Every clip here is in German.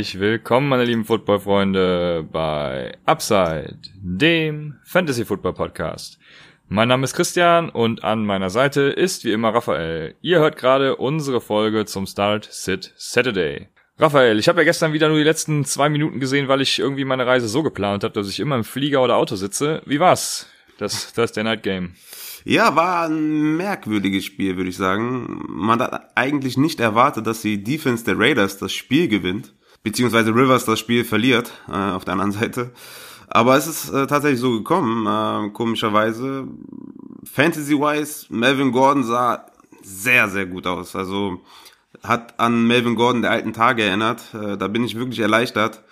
Herzlich willkommen, meine lieben Football-Freunde, bei Upside, dem Fantasy-Football-Podcast. Mein Name ist Christian und an meiner Seite ist wie immer Raphael. Ihr hört gerade unsere Folge zum Start Sit Saturday. Raphael, ich habe ja gestern wieder nur die letzten zwei Minuten gesehen, weil ich irgendwie meine Reise so geplant habe, dass ich immer im Flieger oder Auto sitze. Wie war's? Das Thursday Night Game. Ja, war ein merkwürdiges Spiel, würde ich sagen. Man hat eigentlich nicht erwartet, dass die Defense der Raiders das Spiel gewinnt, beziehungsweise Rivers das Spiel verliert, äh, auf der anderen Seite. Aber es ist äh, tatsächlich so gekommen, äh, komischerweise. Fantasy-wise, Melvin Gordon sah sehr, sehr gut aus. Also hat an Melvin Gordon der alten Tage erinnert. Äh, da bin ich wirklich erleichtert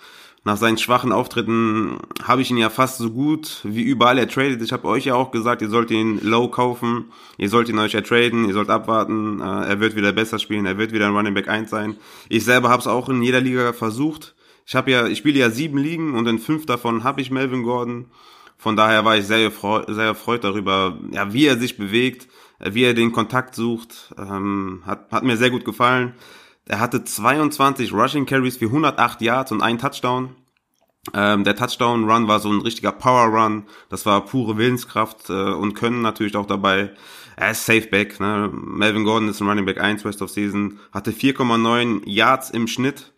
nach seinen schwachen Auftritten habe ich ihn ja fast so gut wie überall ertradet. Ich habe euch ja auch gesagt, ihr sollt ihn low kaufen, ihr sollt ihn euch ertraden, ihr sollt abwarten, äh, er wird wieder besser spielen, er wird wieder ein Running Back 1 sein. Ich selber habe es auch in jeder Liga versucht. Ich habe ja, ich spiele ja sieben Ligen und in fünf davon habe ich Melvin Gordon. Von daher war ich sehr erfreut, sehr erfreut darüber, ja, wie er sich bewegt, wie er den Kontakt sucht. Ähm, hat, hat mir sehr gut gefallen. Er hatte 22 Rushing Carries für 108 Yards und einen Touchdown. Ähm, der Touchdown-Run war so ein richtiger Power-Run. Das war pure Willenskraft äh, und können natürlich auch dabei. Er ist Safe Back. Ne? Melvin Gordon ist ein Running Back 1 Rest of Season. Hatte 4,9 Yards im Schnitt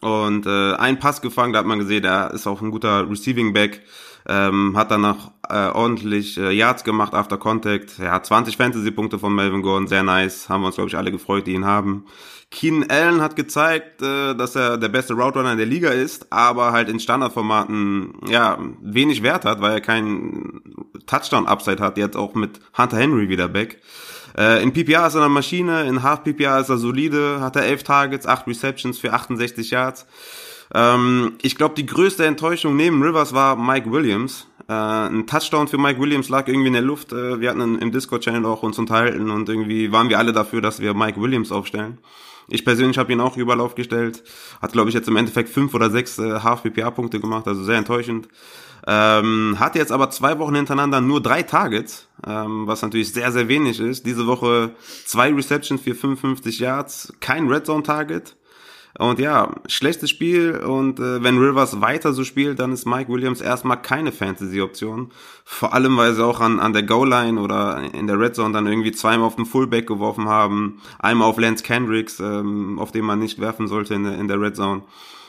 und äh, ein Pass gefangen. Da hat man gesehen, er ist auch ein guter Receiving Back. Ähm, hat dann noch äh, ordentlich äh, Yards gemacht after Contact. Ja, 20 Fantasy-Punkte von Melvin Gordon, sehr nice. Haben wir uns, glaube ich, alle gefreut, die ihn haben. Keenan Allen hat gezeigt, äh, dass er der beste Route Runner in der Liga ist, aber halt in Standardformaten ja wenig Wert hat, weil er keinen Touchdown-Upside hat, jetzt auch mit Hunter Henry wieder back. Äh, in PPA ist er eine Maschine, in Half PPA ist er solide, hat er 11 Targets, 8 Receptions für 68 Yards. Ähm, ich glaube, die größte Enttäuschung neben Rivers war Mike Williams. Äh, ein Touchdown für Mike Williams lag irgendwie in der Luft. Äh, wir hatten im Discord-Channel auch uns unterhalten und irgendwie waren wir alle dafür, dass wir Mike Williams aufstellen. Ich persönlich habe ihn auch überall aufgestellt. Hat, glaube ich, jetzt im Endeffekt fünf oder sechs äh, Half-PPA-Punkte gemacht, also sehr enttäuschend. Ähm, hat jetzt aber zwei Wochen hintereinander nur drei Targets, ähm, was natürlich sehr, sehr wenig ist. Diese Woche zwei Receptions für 55 Yards, kein Red Zone Target. Und ja, schlechtes Spiel und äh, wenn Rivers weiter so spielt, dann ist Mike Williams erstmal keine Fantasy-Option. Vor allem, weil sie auch an, an der Goal-Line oder in der Red Zone dann irgendwie zweimal auf den Fullback geworfen haben, einmal auf Lance Kendricks, ähm, auf den man nicht werfen sollte in der, in der Red Zone.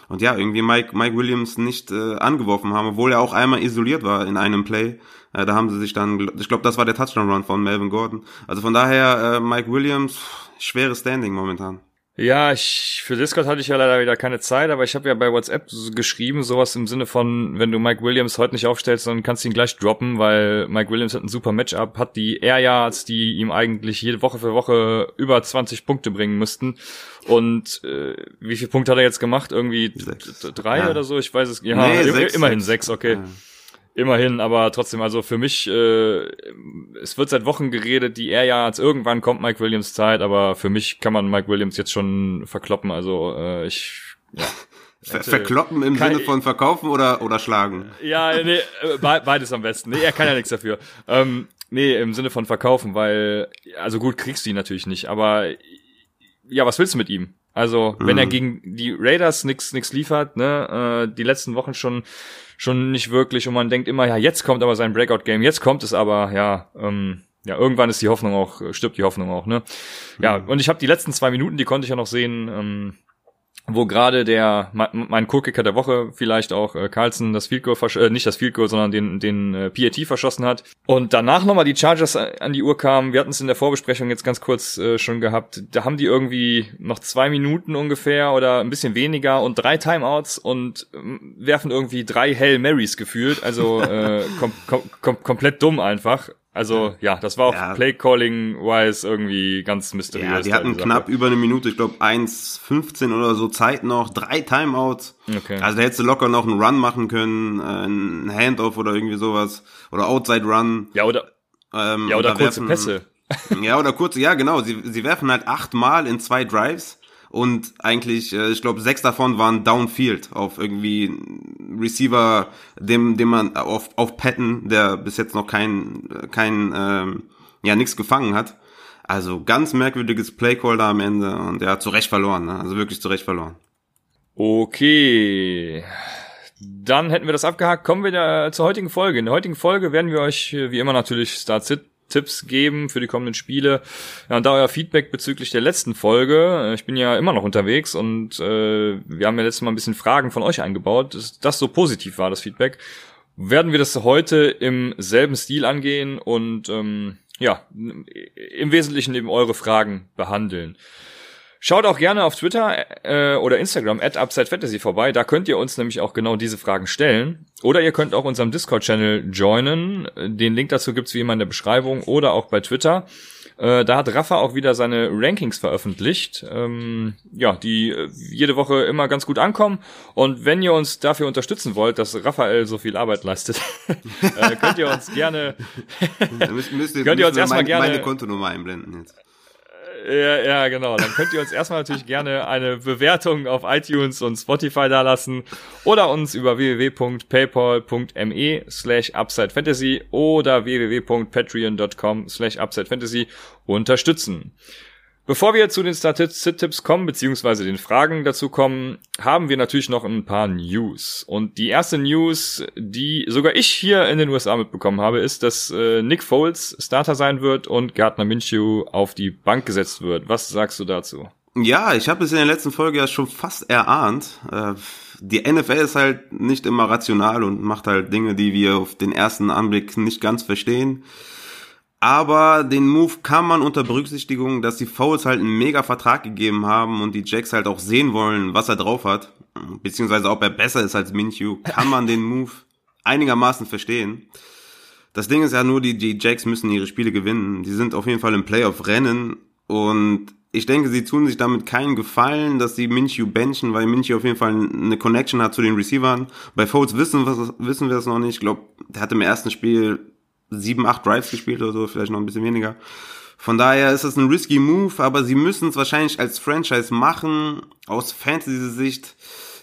Und ja, irgendwie Mike, Mike Williams nicht äh, angeworfen haben, obwohl er auch einmal isoliert war in einem Play. Äh, da haben sie sich dann, ich glaube, das war der Touchdown-Run von Melvin Gordon. Also von daher, äh, Mike Williams, schweres Standing momentan. Ja, ich für Discord hatte ich ja leider wieder keine Zeit, aber ich habe ja bei WhatsApp geschrieben, sowas im Sinne von, wenn du Mike Williams heute nicht aufstellst, dann kannst du ihn gleich droppen, weil Mike Williams hat ein super Matchup, hat die Air Yards, die ihm eigentlich jede Woche für Woche über 20 Punkte bringen müssten. Und äh, wie viele Punkte hat er jetzt gemacht? Irgendwie drei ja. oder so? Ich weiß es. Ja, nee, sechs, immerhin sechs, okay. Ja. Immerhin, aber trotzdem, also für mich, äh, es wird seit Wochen geredet, die Air Yards, irgendwann kommt Mike Williams Zeit, aber für mich kann man Mike Williams jetzt schon verkloppen, also äh, ich, ja. Ver verkloppen im Sinne von verkaufen oder, oder schlagen? Ja, nee, äh, beides am besten. Nee, er kann ja nichts dafür. Ähm, nee, im Sinne von verkaufen, weil, also gut, kriegst du ihn natürlich nicht, aber ja, was willst du mit ihm? Also, wenn mhm. er gegen die Raiders nix, nix liefert, ne, äh, die letzten Wochen schon schon nicht wirklich und man denkt immer, ja, jetzt kommt aber sein Breakout-Game, jetzt kommt es aber, ja, ähm, ja, irgendwann ist die Hoffnung auch, stirbt die Hoffnung auch, ne? Ja, mhm. und ich habe die letzten zwei Minuten, die konnte ich ja noch sehen, ähm, wo gerade der mein Co-Kicker der Woche vielleicht auch äh, Carlson das Field Goal äh, nicht das Field Goal, sondern den den äh, PAT verschossen hat und danach nochmal die Chargers an die Uhr kamen. Wir hatten es in der Vorbesprechung jetzt ganz kurz äh, schon gehabt. Da haben die irgendwie noch zwei Minuten ungefähr oder ein bisschen weniger und drei Timeouts und äh, werfen irgendwie drei Hell Marys gefühlt. Also äh, kom kom kom komplett dumm einfach. Also ja, das war auch ja. Play-Calling-wise irgendwie ganz mysteriös. Ja, die hatten knapp über eine Minute, ich glaube 1,15 oder so Zeit noch, drei Timeouts. Okay. Also da hättest du locker noch einen Run machen können, äh, einen Handoff oder irgendwie sowas. Oder Outside Run. Ja, oder, ähm, ja, oder kurze werfen, Pässe. Ja, oder kurze, ja genau. Sie, sie werfen halt achtmal in zwei Drives und eigentlich, äh, ich glaube, sechs davon waren Downfield auf irgendwie Receiver, dem, dem man auf, auf Patton, der bis jetzt noch kein, kein, ähm, ja, nichts gefangen hat. Also ganz merkwürdiges Playcall da am Ende und er hat zu Recht verloren, ne? also wirklich zu Recht verloren. Okay. Dann hätten wir das abgehakt. Kommen wir zur heutigen Folge. In der heutigen Folge werden wir euch wie immer natürlich Start-Sit Tipps geben für die kommenden Spiele. Ja, und da euer Feedback bezüglich der letzten Folge. Ich bin ja immer noch unterwegs und äh, wir haben ja letztes Mal ein bisschen Fragen von euch eingebaut, dass das so positiv war, das Feedback. Werden wir das heute im selben Stil angehen und ähm, ja, im Wesentlichen eben eure Fragen behandeln. Schaut auch gerne auf Twitter äh, oder Instagram at UpsideFantasy vorbei. Da könnt ihr uns nämlich auch genau diese Fragen stellen. Oder ihr könnt auch unserem Discord-Channel joinen. Den Link dazu gibt's wie immer in der Beschreibung oder auch bei Twitter. Äh, da hat Rafa auch wieder seine Rankings veröffentlicht, ähm, ja, die äh, jede Woche immer ganz gut ankommen. Und wenn ihr uns dafür unterstützen wollt, dass Raphael so viel Arbeit leistet, äh, könnt ihr uns gerne, müsst, müsst, könnt ihr uns erstmal gerne meine Kontonummer einblenden jetzt. Ja, ja, genau. Dann könnt ihr uns erstmal natürlich gerne eine Bewertung auf iTunes und Spotify dalassen oder uns über www.paypal.me slash UpsideFantasy oder www.patreon.com slash UpsideFantasy unterstützen. Bevor wir zu den Start-Tipps kommen, beziehungsweise den Fragen dazu kommen, haben wir natürlich noch ein paar News. Und die erste News, die sogar ich hier in den USA mitbekommen habe, ist, dass äh, Nick Foles Starter sein wird und Gardner Minshew auf die Bank gesetzt wird. Was sagst du dazu? Ja, ich habe es in der letzten Folge ja schon fast erahnt. Äh, die NFL ist halt nicht immer rational und macht halt Dinge, die wir auf den ersten Anblick nicht ganz verstehen. Aber den Move kann man unter Berücksichtigung, dass die Fouls halt einen mega Vertrag gegeben haben und die Jacks halt auch sehen wollen, was er drauf hat, beziehungsweise ob er besser ist als Minshew, kann man den Move einigermaßen verstehen. Das Ding ist ja nur, die, die Jacks müssen ihre Spiele gewinnen. Die sind auf jeden Fall im Playoff-Rennen und ich denke, sie tun sich damit keinen Gefallen, dass sie Minshew benchen, weil Minshew auf jeden Fall eine Connection hat zu den Receivern. Bei Foles wissen, wissen wir es noch nicht. Ich glaube, der hat im ersten Spiel sieben, acht Drives gespielt oder so, vielleicht noch ein bisschen weniger. Von daher ist es ein risky Move, aber sie müssen es wahrscheinlich als Franchise machen. Aus Fantasy-Sicht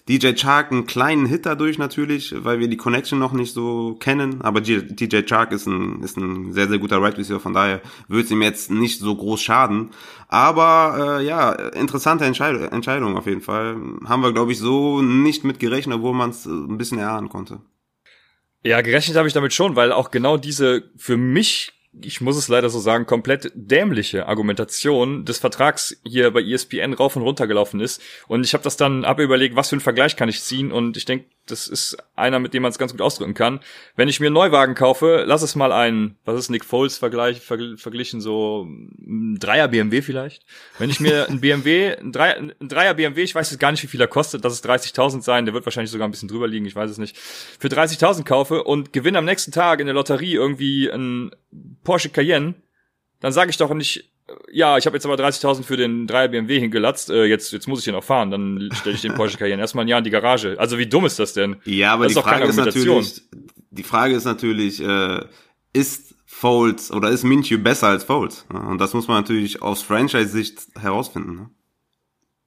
DJ Chark einen kleinen Hit dadurch natürlich, weil wir die Connection noch nicht so kennen. Aber DJ Chark ist ein, ist ein sehr, sehr guter Right Receiver, von daher wird es ihm jetzt nicht so groß schaden. Aber äh, ja, interessante Entscheidung, Entscheidung auf jeden Fall. Haben wir, glaube ich, so nicht mit gerechnet, obwohl man es ein bisschen erahnen konnte. Ja, gerechnet habe ich damit schon, weil auch genau diese für mich ich muss es leider so sagen, komplett dämliche Argumentation des Vertrags hier bei ESPN rauf und runter gelaufen ist. Und ich habe das dann ab überlegt, was für einen Vergleich kann ich ziehen. Und ich denke, das ist einer, mit dem man es ganz gut ausdrücken kann. Wenn ich mir einen Neuwagen kaufe, lass es mal ein, was ist Nick Foles Vergleich, vergl verglichen, so ein Dreier BMW vielleicht. Wenn ich mir ein BMW, ein Dreier, ein Dreier BMW, ich weiß jetzt gar nicht, wie viel er kostet, dass es 30.000 sein, der wird wahrscheinlich sogar ein bisschen drüber liegen, ich weiß es nicht, für 30.000 kaufe und gewinne am nächsten Tag in der Lotterie irgendwie ein Porsche Cayenne, dann sage ich doch nicht, ja, ich habe jetzt aber 30.000 für den 3er BMW hingelatzt, äh, jetzt, jetzt muss ich den auch fahren, dann stelle ich den Porsche Cayenne erstmal ein Jahr in die Garage. Also wie dumm ist das denn? Ja, aber das die, Frage ist natürlich, die Frage ist natürlich, äh, ist Foles oder ist Minshew besser als Foles? Und das muss man natürlich aus Franchise-Sicht herausfinden. Ne?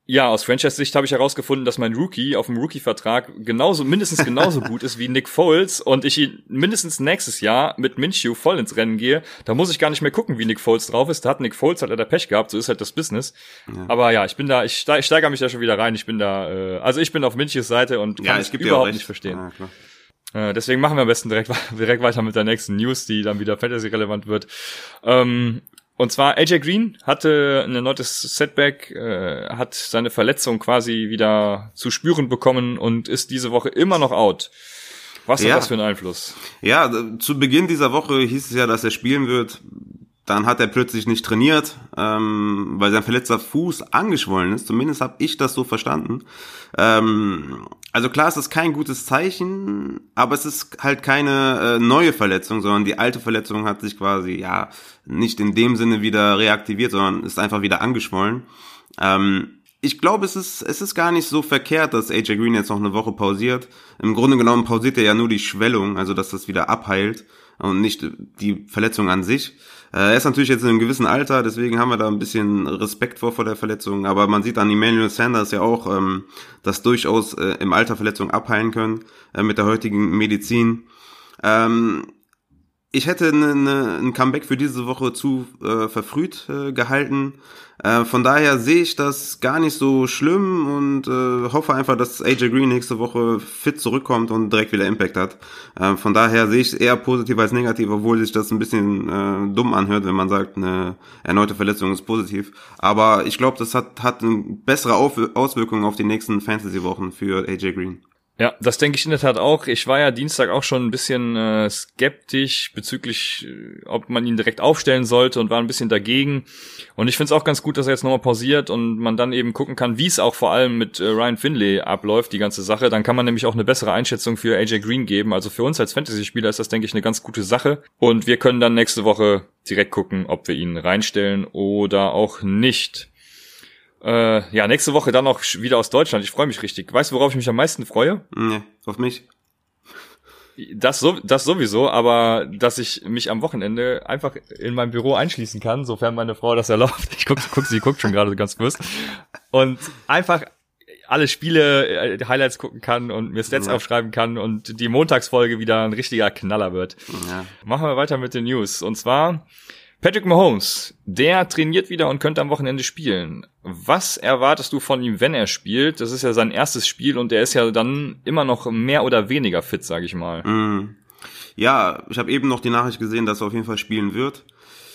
Ja, aus Franchise-Sicht habe ich herausgefunden, dass mein Rookie auf dem Rookie-Vertrag genauso, mindestens genauso gut ist wie Nick Foles und ich ihn mindestens nächstes Jahr mit Minshew voll ins Rennen gehe. Da muss ich gar nicht mehr gucken, wie Nick Foles drauf ist. Da hat Nick Foles halt leider Pech gehabt, so ist halt das Business. Ja. Aber ja, ich bin da, ich, steig, ich steigere mich da schon wieder rein. Ich bin da, äh, also ich bin auf Minshews Seite und kann ja, es überhaupt nicht verstehen. Ja, äh, deswegen machen wir am besten direkt, direkt weiter mit der nächsten News, die dann wieder Fantasy-relevant wird. Ähm, und zwar AJ Green hatte ein erneutes Setback, äh, hat seine Verletzung quasi wieder zu spüren bekommen und ist diese Woche immer noch out. Was ja. hat das für einen Einfluss? Ja, zu Beginn dieser Woche hieß es ja, dass er spielen wird. Dann hat er plötzlich nicht trainiert, ähm, weil sein verletzter Fuß angeschwollen ist. Zumindest habe ich das so verstanden. Ähm, also klar, es ist kein gutes Zeichen, aber es ist halt keine äh, neue Verletzung, sondern die alte Verletzung hat sich quasi ja nicht in dem Sinne wieder reaktiviert, sondern ist einfach wieder angeschwollen. Ähm, ich glaube, es ist, es ist gar nicht so verkehrt, dass AJ Green jetzt noch eine Woche pausiert. Im Grunde genommen pausiert er ja nur die Schwellung, also dass das wieder abheilt und nicht die Verletzung an sich. Äh, er ist natürlich jetzt in einem gewissen Alter, deswegen haben wir da ein bisschen Respekt vor vor der Verletzung. Aber man sieht an Emmanuel Sanders ja auch, ähm, dass durchaus äh, im Alter Verletzungen abheilen können äh, mit der heutigen Medizin. Ähm, ich hätte ne, ne, ein Comeback für diese Woche zu äh, verfrüht äh, gehalten. Äh, von daher sehe ich das gar nicht so schlimm und äh, hoffe einfach, dass AJ Green nächste Woche fit zurückkommt und direkt wieder Impact hat. Äh, von daher sehe ich es eher positiv als negativ, obwohl sich das ein bisschen äh, dumm anhört, wenn man sagt, eine erneute Verletzung ist positiv. Aber ich glaube, das hat, hat eine bessere Auswirkungen auf die nächsten Fantasy-Wochen für AJ Green. Ja, das denke ich in der Tat auch. Ich war ja Dienstag auch schon ein bisschen äh, skeptisch bezüglich, äh, ob man ihn direkt aufstellen sollte und war ein bisschen dagegen. Und ich finde es auch ganz gut, dass er jetzt nochmal pausiert und man dann eben gucken kann, wie es auch vor allem mit äh, Ryan Finlay abläuft, die ganze Sache. Dann kann man nämlich auch eine bessere Einschätzung für AJ Green geben. Also für uns als Fantasy-Spieler ist das, denke ich, eine ganz gute Sache. Und wir können dann nächste Woche direkt gucken, ob wir ihn reinstellen oder auch nicht. Äh, ja, nächste Woche dann auch wieder aus Deutschland. Ich freue mich richtig. Weißt du, worauf ich mich am meisten freue? Nee, auf mich. Das, so, das sowieso, aber dass ich mich am Wochenende einfach in meinem Büro einschließen kann, sofern meine Frau das erlaubt. Ich guck, guck sie guckt schon gerade ganz böse. Und einfach alle Spiele, äh, Highlights gucken kann und mir Stats ja. aufschreiben kann und die Montagsfolge wieder ein richtiger Knaller wird. Ja. Machen wir weiter mit den News. Und zwar Patrick Mahomes, der trainiert wieder und könnte am Wochenende spielen. Was erwartest du von ihm, wenn er spielt? Das ist ja sein erstes Spiel und er ist ja dann immer noch mehr oder weniger fit, sage ich mal. Mm. Ja, ich habe eben noch die Nachricht gesehen, dass er auf jeden Fall spielen wird.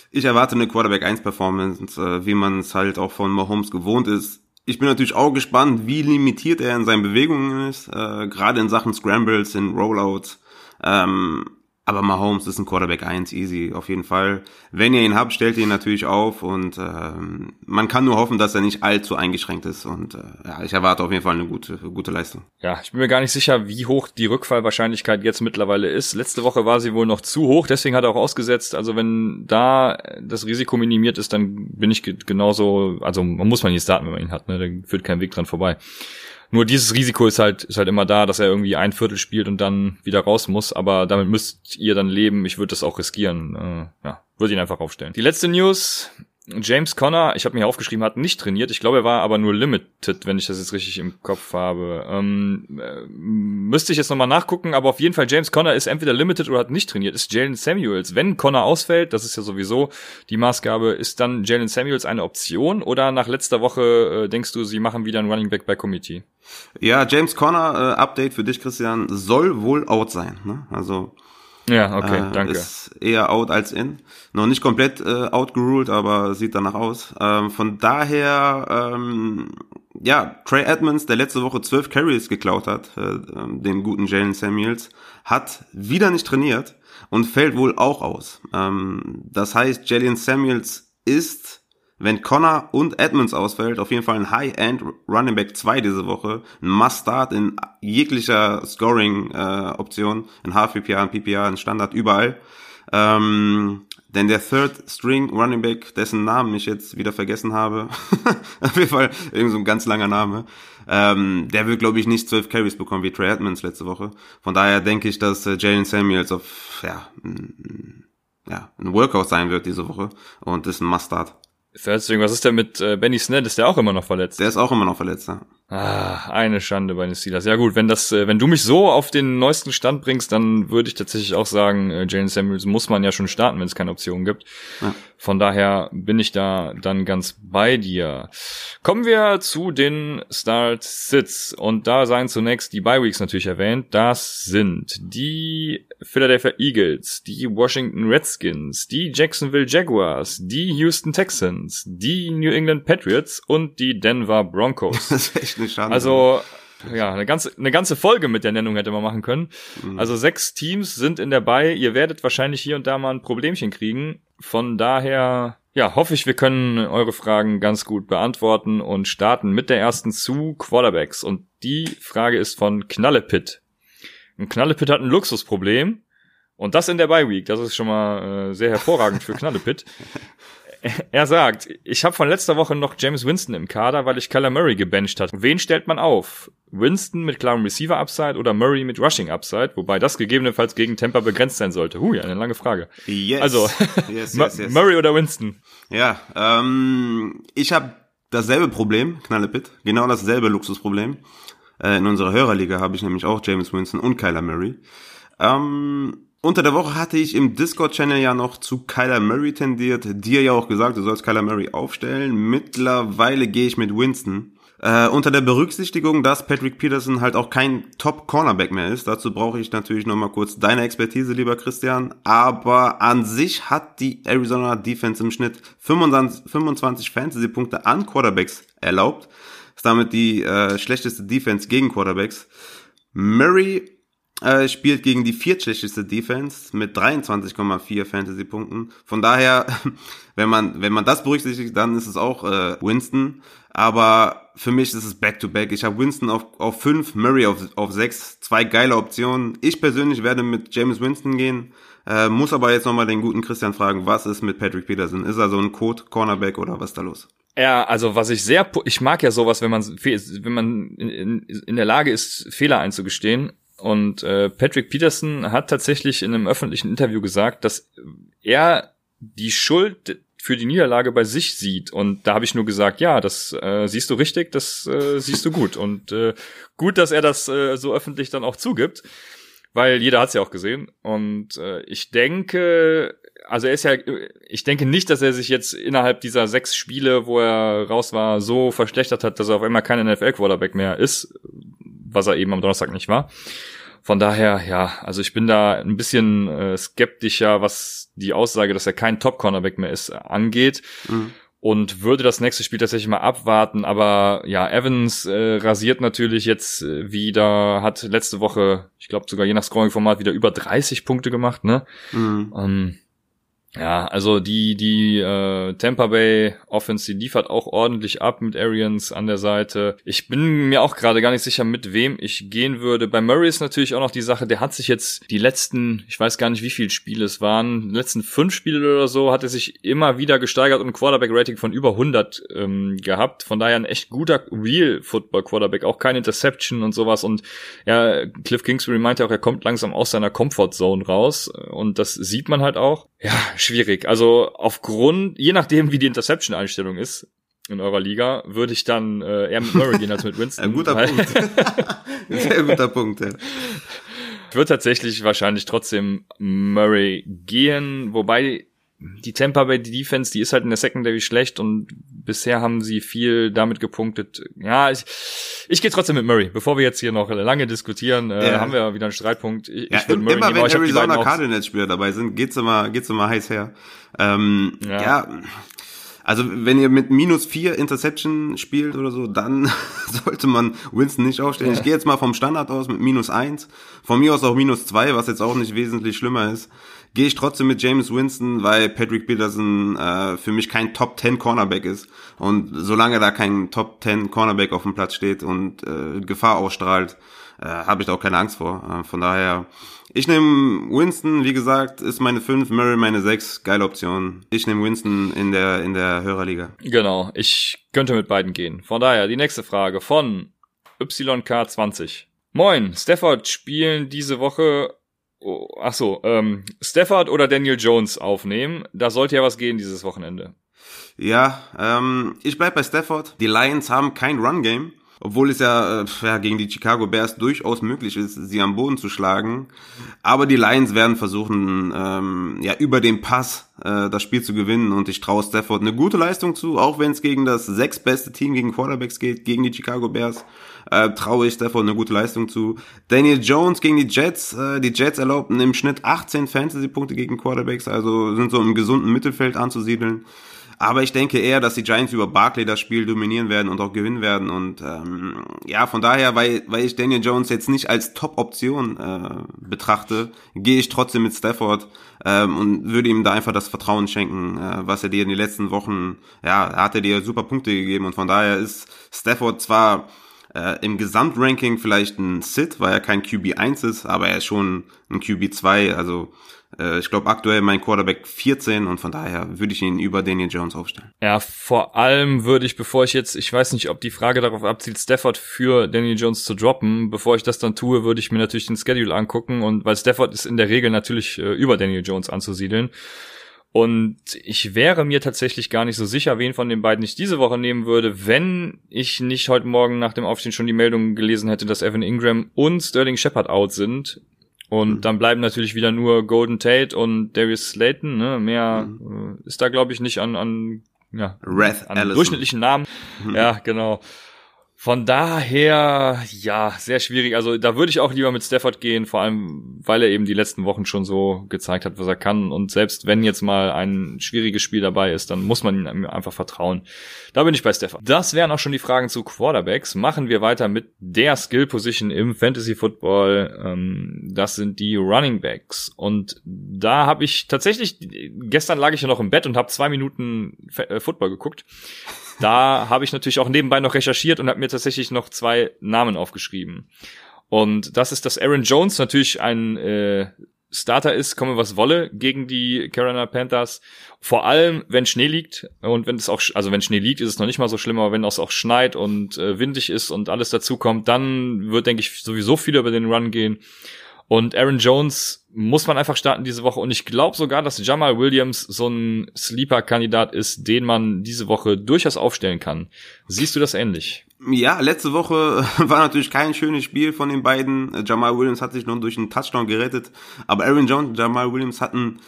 Ich erwarte eine Quarterback 1 Performance, äh, wie man es halt auch von Mahomes gewohnt ist. Ich bin natürlich auch gespannt, wie limitiert er in seinen Bewegungen ist, äh, gerade in Sachen Scrambles, in Rollouts. Ähm, aber Mahomes ist ein Quarterback 1, easy, auf jeden Fall. Wenn ihr ihn habt, stellt ihr ihn natürlich auf und ähm, man kann nur hoffen, dass er nicht allzu eingeschränkt ist. Und äh, ja, ich erwarte auf jeden Fall eine gute, gute Leistung. Ja, ich bin mir gar nicht sicher, wie hoch die Rückfallwahrscheinlichkeit jetzt mittlerweile ist. Letzte Woche war sie wohl noch zu hoch, deswegen hat er auch ausgesetzt. Also wenn da das Risiko minimiert ist, dann bin ich genauso, also man muss man nicht starten, wenn man ihn hat, ne? Da führt kein Weg dran vorbei. Nur dieses Risiko ist halt, ist halt immer da, dass er irgendwie ein Viertel spielt und dann wieder raus muss. Aber damit müsst ihr dann leben. Ich würde das auch riskieren. Äh, ja, würde ihn einfach aufstellen. Die letzte News. James Conner, ich habe mir aufgeschrieben, hat nicht trainiert. Ich glaube, er war aber nur limited, wenn ich das jetzt richtig im Kopf habe. Ähm, äh, müsste ich jetzt nochmal nachgucken, aber auf jeden Fall, James Conner ist entweder limited oder hat nicht trainiert. Ist Jalen Samuels. Wenn Conner ausfällt, das ist ja sowieso die Maßgabe, ist dann Jalen Samuels eine Option oder nach letzter Woche äh, denkst du, sie machen wieder ein Running Back bei Committee? Ja, James Conner, äh, Update für dich, Christian, soll wohl out sein. Ne? Also ja, okay, äh, danke. Ist eher out als in. Noch nicht komplett äh, outgeruled, aber sieht danach aus. Ähm, von daher, ähm, ja, Trey Edmonds, der letzte Woche zwölf Carries geklaut hat, äh, ähm, den guten Jalen Samuels, hat wieder nicht trainiert und fällt wohl auch aus. Ähm, das heißt, Jalen Samuels ist wenn Connor und Edmonds ausfällt, auf jeden Fall ein High-End Running Back 2 diese Woche. Ein Must-Start in jeglicher Scoring-Option, äh, in Half-PPA, in PPA, in Standard, überall. Ähm, denn der Third String Running Back, dessen Namen ich jetzt wieder vergessen habe, auf jeden Fall irgend so ein ganz langer Name, ähm, der wird, glaube ich, nicht 12 Carries bekommen wie Trey Edmonds letzte Woche. Von daher denke ich, dass äh, Jalen Samuels auf, ja, ja, ein Workout sein wird diese Woche und ist ein Must-Start. Deswegen, was ist denn mit äh, Benny Snell? Ist der auch immer noch verletzt? Der ist auch immer noch verletzt, ja. Ah, eine Schande bei den Steelers. Ja gut, wenn das, äh, wenn du mich so auf den neuesten Stand bringst, dann würde ich tatsächlich auch sagen, äh, Jalen Samuels muss man ja schon starten, wenn es keine Option gibt. Ja. Von daher bin ich da dann ganz bei dir. Kommen wir zu den Start-Sits. Und da seien zunächst die Bye-Weeks natürlich erwähnt. Das sind die Philadelphia Eagles, die Washington Redskins, die Jacksonville Jaguars, die Houston Texans, die New England Patriots und die Denver Broncos. Eine Schande. Also ja, eine ganze, eine ganze Folge mit der Nennung hätte man machen können. Mhm. Also sechs Teams sind in der Bay. Ihr werdet wahrscheinlich hier und da mal ein Problemchen kriegen. Von daher, ja, hoffe ich, wir können eure Fragen ganz gut beantworten und starten mit der ersten zu Quarterbacks. Und die Frage ist von Knallepit. Und Knallepit hat ein Luxusproblem. Und das in der Bye Week. Das ist schon mal äh, sehr hervorragend für Knallepit. Er sagt, ich habe von letzter Woche noch James Winston im Kader, weil ich Kyler Murray gebencht hat. Wen stellt man auf? Winston mit klarem Receiver Upside oder Murray mit Rushing Upside, wobei das gegebenenfalls gegen Temper begrenzt sein sollte. Hui, eine lange Frage. Yes. Also yes, yes, yes. Murray oder Winston? Ja, ähm, ich habe dasselbe Problem, Knallepit, genau dasselbe Luxusproblem. Äh, in unserer Hörerliga habe ich nämlich auch James Winston und Kyler Murray. Ähm, unter der Woche hatte ich im Discord-Channel ja noch zu Kyler Murray tendiert. Dir ja auch gesagt, du sollst Kyler Murray aufstellen. Mittlerweile gehe ich mit Winston. Äh, unter der Berücksichtigung, dass Patrick Peterson halt auch kein Top-Cornerback mehr ist. Dazu brauche ich natürlich nochmal kurz deine Expertise, lieber Christian. Aber an sich hat die Arizona Defense im Schnitt 25, 25 Fantasy-Punkte an Quarterbacks erlaubt. Ist damit die äh, schlechteste Defense gegen Quarterbacks. Murray äh, spielt gegen die viertschlechteste Defense mit 23,4 Fantasy-Punkten. Von daher, wenn man, wenn man das berücksichtigt, dann ist es auch äh, Winston. Aber für mich ist es Back-to-Back. Ich habe Winston auf, auf 5, Murray auf, auf 6. Zwei geile Optionen. Ich persönlich werde mit James Winston gehen. Äh, muss aber jetzt nochmal den guten Christian fragen, was ist mit Patrick Peterson? Ist er so ein Code Cornerback oder was da los? Ja, also was ich sehr, ich mag ja sowas, wenn man, wenn man in, in der Lage ist, Fehler einzugestehen. Und äh, Patrick Peterson hat tatsächlich in einem öffentlichen Interview gesagt, dass er die Schuld für die Niederlage bei sich sieht. Und da habe ich nur gesagt, ja, das äh, siehst du richtig, das äh, siehst du gut. Und äh, gut, dass er das äh, so öffentlich dann auch zugibt, weil jeder hat es ja auch gesehen. Und äh, ich denke, also er ist ja, ich denke nicht, dass er sich jetzt innerhalb dieser sechs Spiele, wo er raus war, so verschlechtert hat, dass er auf einmal kein NFL-Quarterback mehr ist, was er eben am Donnerstag nicht war. Von daher, ja, also ich bin da ein bisschen äh, skeptischer, was die Aussage, dass er kein Top-Cornerback mehr ist, angeht. Mhm. Und würde das nächste Spiel tatsächlich mal abwarten. Aber ja, Evans äh, rasiert natürlich jetzt äh, wieder, hat letzte Woche, ich glaube sogar je nach Scoring-Format, wieder über 30 Punkte gemacht, ne? Mhm. Ähm, ja, also die die äh, Tampa Bay Offense die liefert auch ordentlich ab mit Arians an der Seite. Ich bin mir auch gerade gar nicht sicher, mit wem ich gehen würde. Bei Murray ist natürlich auch noch die Sache, der hat sich jetzt die letzten, ich weiß gar nicht, wie viele Spiele es waren, die letzten fünf Spiele oder so, hat er sich immer wieder gesteigert und ein Quarterback-Rating von über 100 ähm, gehabt. Von daher ein echt guter Real Football Quarterback, auch kein Interception und sowas. Und ja, Cliff Kingsbury meinte auch, er kommt langsam aus seiner Comfort Zone raus und das sieht man halt auch. Ja, schwierig. Also aufgrund, je nachdem, wie die Interception-Einstellung ist in eurer Liga, würde ich dann äh, eher mit Murray gehen als mit Winston. Ein guter Punkt. Sehr guter Punkt, ja. Ich würde tatsächlich wahrscheinlich trotzdem Murray gehen, wobei die Tampa Bay Defense, die ist halt in der Secondary schlecht und bisher haben sie viel damit gepunktet. Ja, ich, ich gehe trotzdem mit Murray. Bevor wir jetzt hier noch lange diskutieren, äh, ja. haben wir wieder einen Streitpunkt. Ich, ja, ich Murray immer nehmen, wenn Arizona Cardinals Spieler dabei sind, geht's immer, geht's immer heiß her. Ähm, ja. ja. Also wenn ihr mit minus vier Interception spielt oder so, dann sollte man Winston nicht aufstellen. Ja. Ich gehe jetzt mal vom Standard aus mit minus eins. Von mir aus auch minus zwei, was jetzt auch nicht wesentlich schlimmer ist gehe ich trotzdem mit James Winston, weil Patrick Peterson äh, für mich kein Top 10 Cornerback ist. Und solange da kein Top 10 Cornerback auf dem Platz steht und äh, Gefahr ausstrahlt, äh, habe ich da auch keine Angst vor. Äh, von daher, ich nehme Winston, wie gesagt, ist meine 5, Murray meine 6, geile Option. Ich nehme Winston in der, in der Hörerliga. Genau, ich könnte mit beiden gehen. Von daher, die nächste Frage von YK20. Moin, Stafford spielen diese Woche oh, ach so, ähm, Stafford oder Daniel Jones aufnehmen. Da sollte ja was gehen dieses Wochenende. Ja, ähm, ich bleib bei Stafford. Die Lions haben kein Run-Game. Obwohl es ja, äh, ja gegen die Chicago Bears durchaus möglich ist, sie am Boden zu schlagen. Aber die Lions werden versuchen, ähm, ja, über den Pass äh, das Spiel zu gewinnen. Und ich traue Stafford eine gute Leistung zu, auch wenn es gegen das sechstbeste Team gegen Quarterbacks geht, gegen die Chicago Bears. Äh, traue ich Stafford eine gute Leistung zu. Daniel Jones gegen die Jets. Äh, die Jets erlaubten im Schnitt 18 Fantasy-Punkte gegen Quarterbacks, also sind so im gesunden Mittelfeld anzusiedeln. Aber ich denke eher, dass die Giants über Barkley das Spiel dominieren werden und auch gewinnen werden. Und ähm, ja, von daher, weil, weil ich Daniel Jones jetzt nicht als Top-Option äh, betrachte, gehe ich trotzdem mit Stafford ähm, und würde ihm da einfach das Vertrauen schenken, äh, was er dir in den letzten Wochen, ja, hat er dir super Punkte gegeben. Und von daher ist Stafford zwar äh, im Gesamtranking vielleicht ein Sit, weil er kein QB1 ist, aber er ist schon ein QB2, also ich glaube aktuell mein Quarterback 14 und von daher würde ich ihn über Daniel Jones aufstellen. Ja, vor allem würde ich, bevor ich jetzt, ich weiß nicht, ob die Frage darauf abzielt, Stafford für Daniel Jones zu droppen, bevor ich das dann tue, würde ich mir natürlich den Schedule angucken und weil Stafford ist in der Regel natürlich äh, über Daniel Jones anzusiedeln. Und ich wäre mir tatsächlich gar nicht so sicher, wen von den beiden ich diese Woche nehmen würde, wenn ich nicht heute Morgen nach dem Aufstehen schon die Meldung gelesen hätte, dass Evan Ingram und Sterling Shepard out sind. Und mhm. dann bleiben natürlich wieder nur Golden Tate und Darius Slayton. Ne? Mehr mhm. äh, ist da, glaube ich, nicht an, an, ja, Wrath an durchschnittlichen Namen. Mhm. Ja, genau. Von daher, ja, sehr schwierig. Also da würde ich auch lieber mit Stafford gehen, vor allem, weil er eben die letzten Wochen schon so gezeigt hat, was er kann. Und selbst wenn jetzt mal ein schwieriges Spiel dabei ist, dann muss man ihm einfach vertrauen. Da bin ich bei Stafford. Das wären auch schon die Fragen zu Quarterbacks. Machen wir weiter mit der Skill Position im Fantasy Football. Ähm, das sind die Running Backs. Und da habe ich tatsächlich, gestern lag ich ja noch im Bett und habe zwei Minuten äh, Football geguckt da habe ich natürlich auch nebenbei noch recherchiert und habe mir tatsächlich noch zwei Namen aufgeschrieben. Und das ist, dass Aaron Jones natürlich ein äh, Starter ist, komme was wolle gegen die Carolina Panthers. Vor allem, wenn Schnee liegt und wenn es auch, also wenn Schnee liegt, ist es noch nicht mal so schlimm, aber wenn es auch schneit und äh, windig ist und alles dazu kommt, dann wird, denke ich, sowieso viel über den Run gehen. Und Aaron Jones muss man einfach starten diese Woche. Und ich glaube sogar, dass Jamal Williams so ein Sleeper-Kandidat ist, den man diese Woche durchaus aufstellen kann. Siehst du das ähnlich? Ja, letzte Woche war natürlich kein schönes Spiel von den beiden. Jamal Williams hat sich noch durch einen Touchdown gerettet. Aber Aaron Jones und Jamal Williams hatten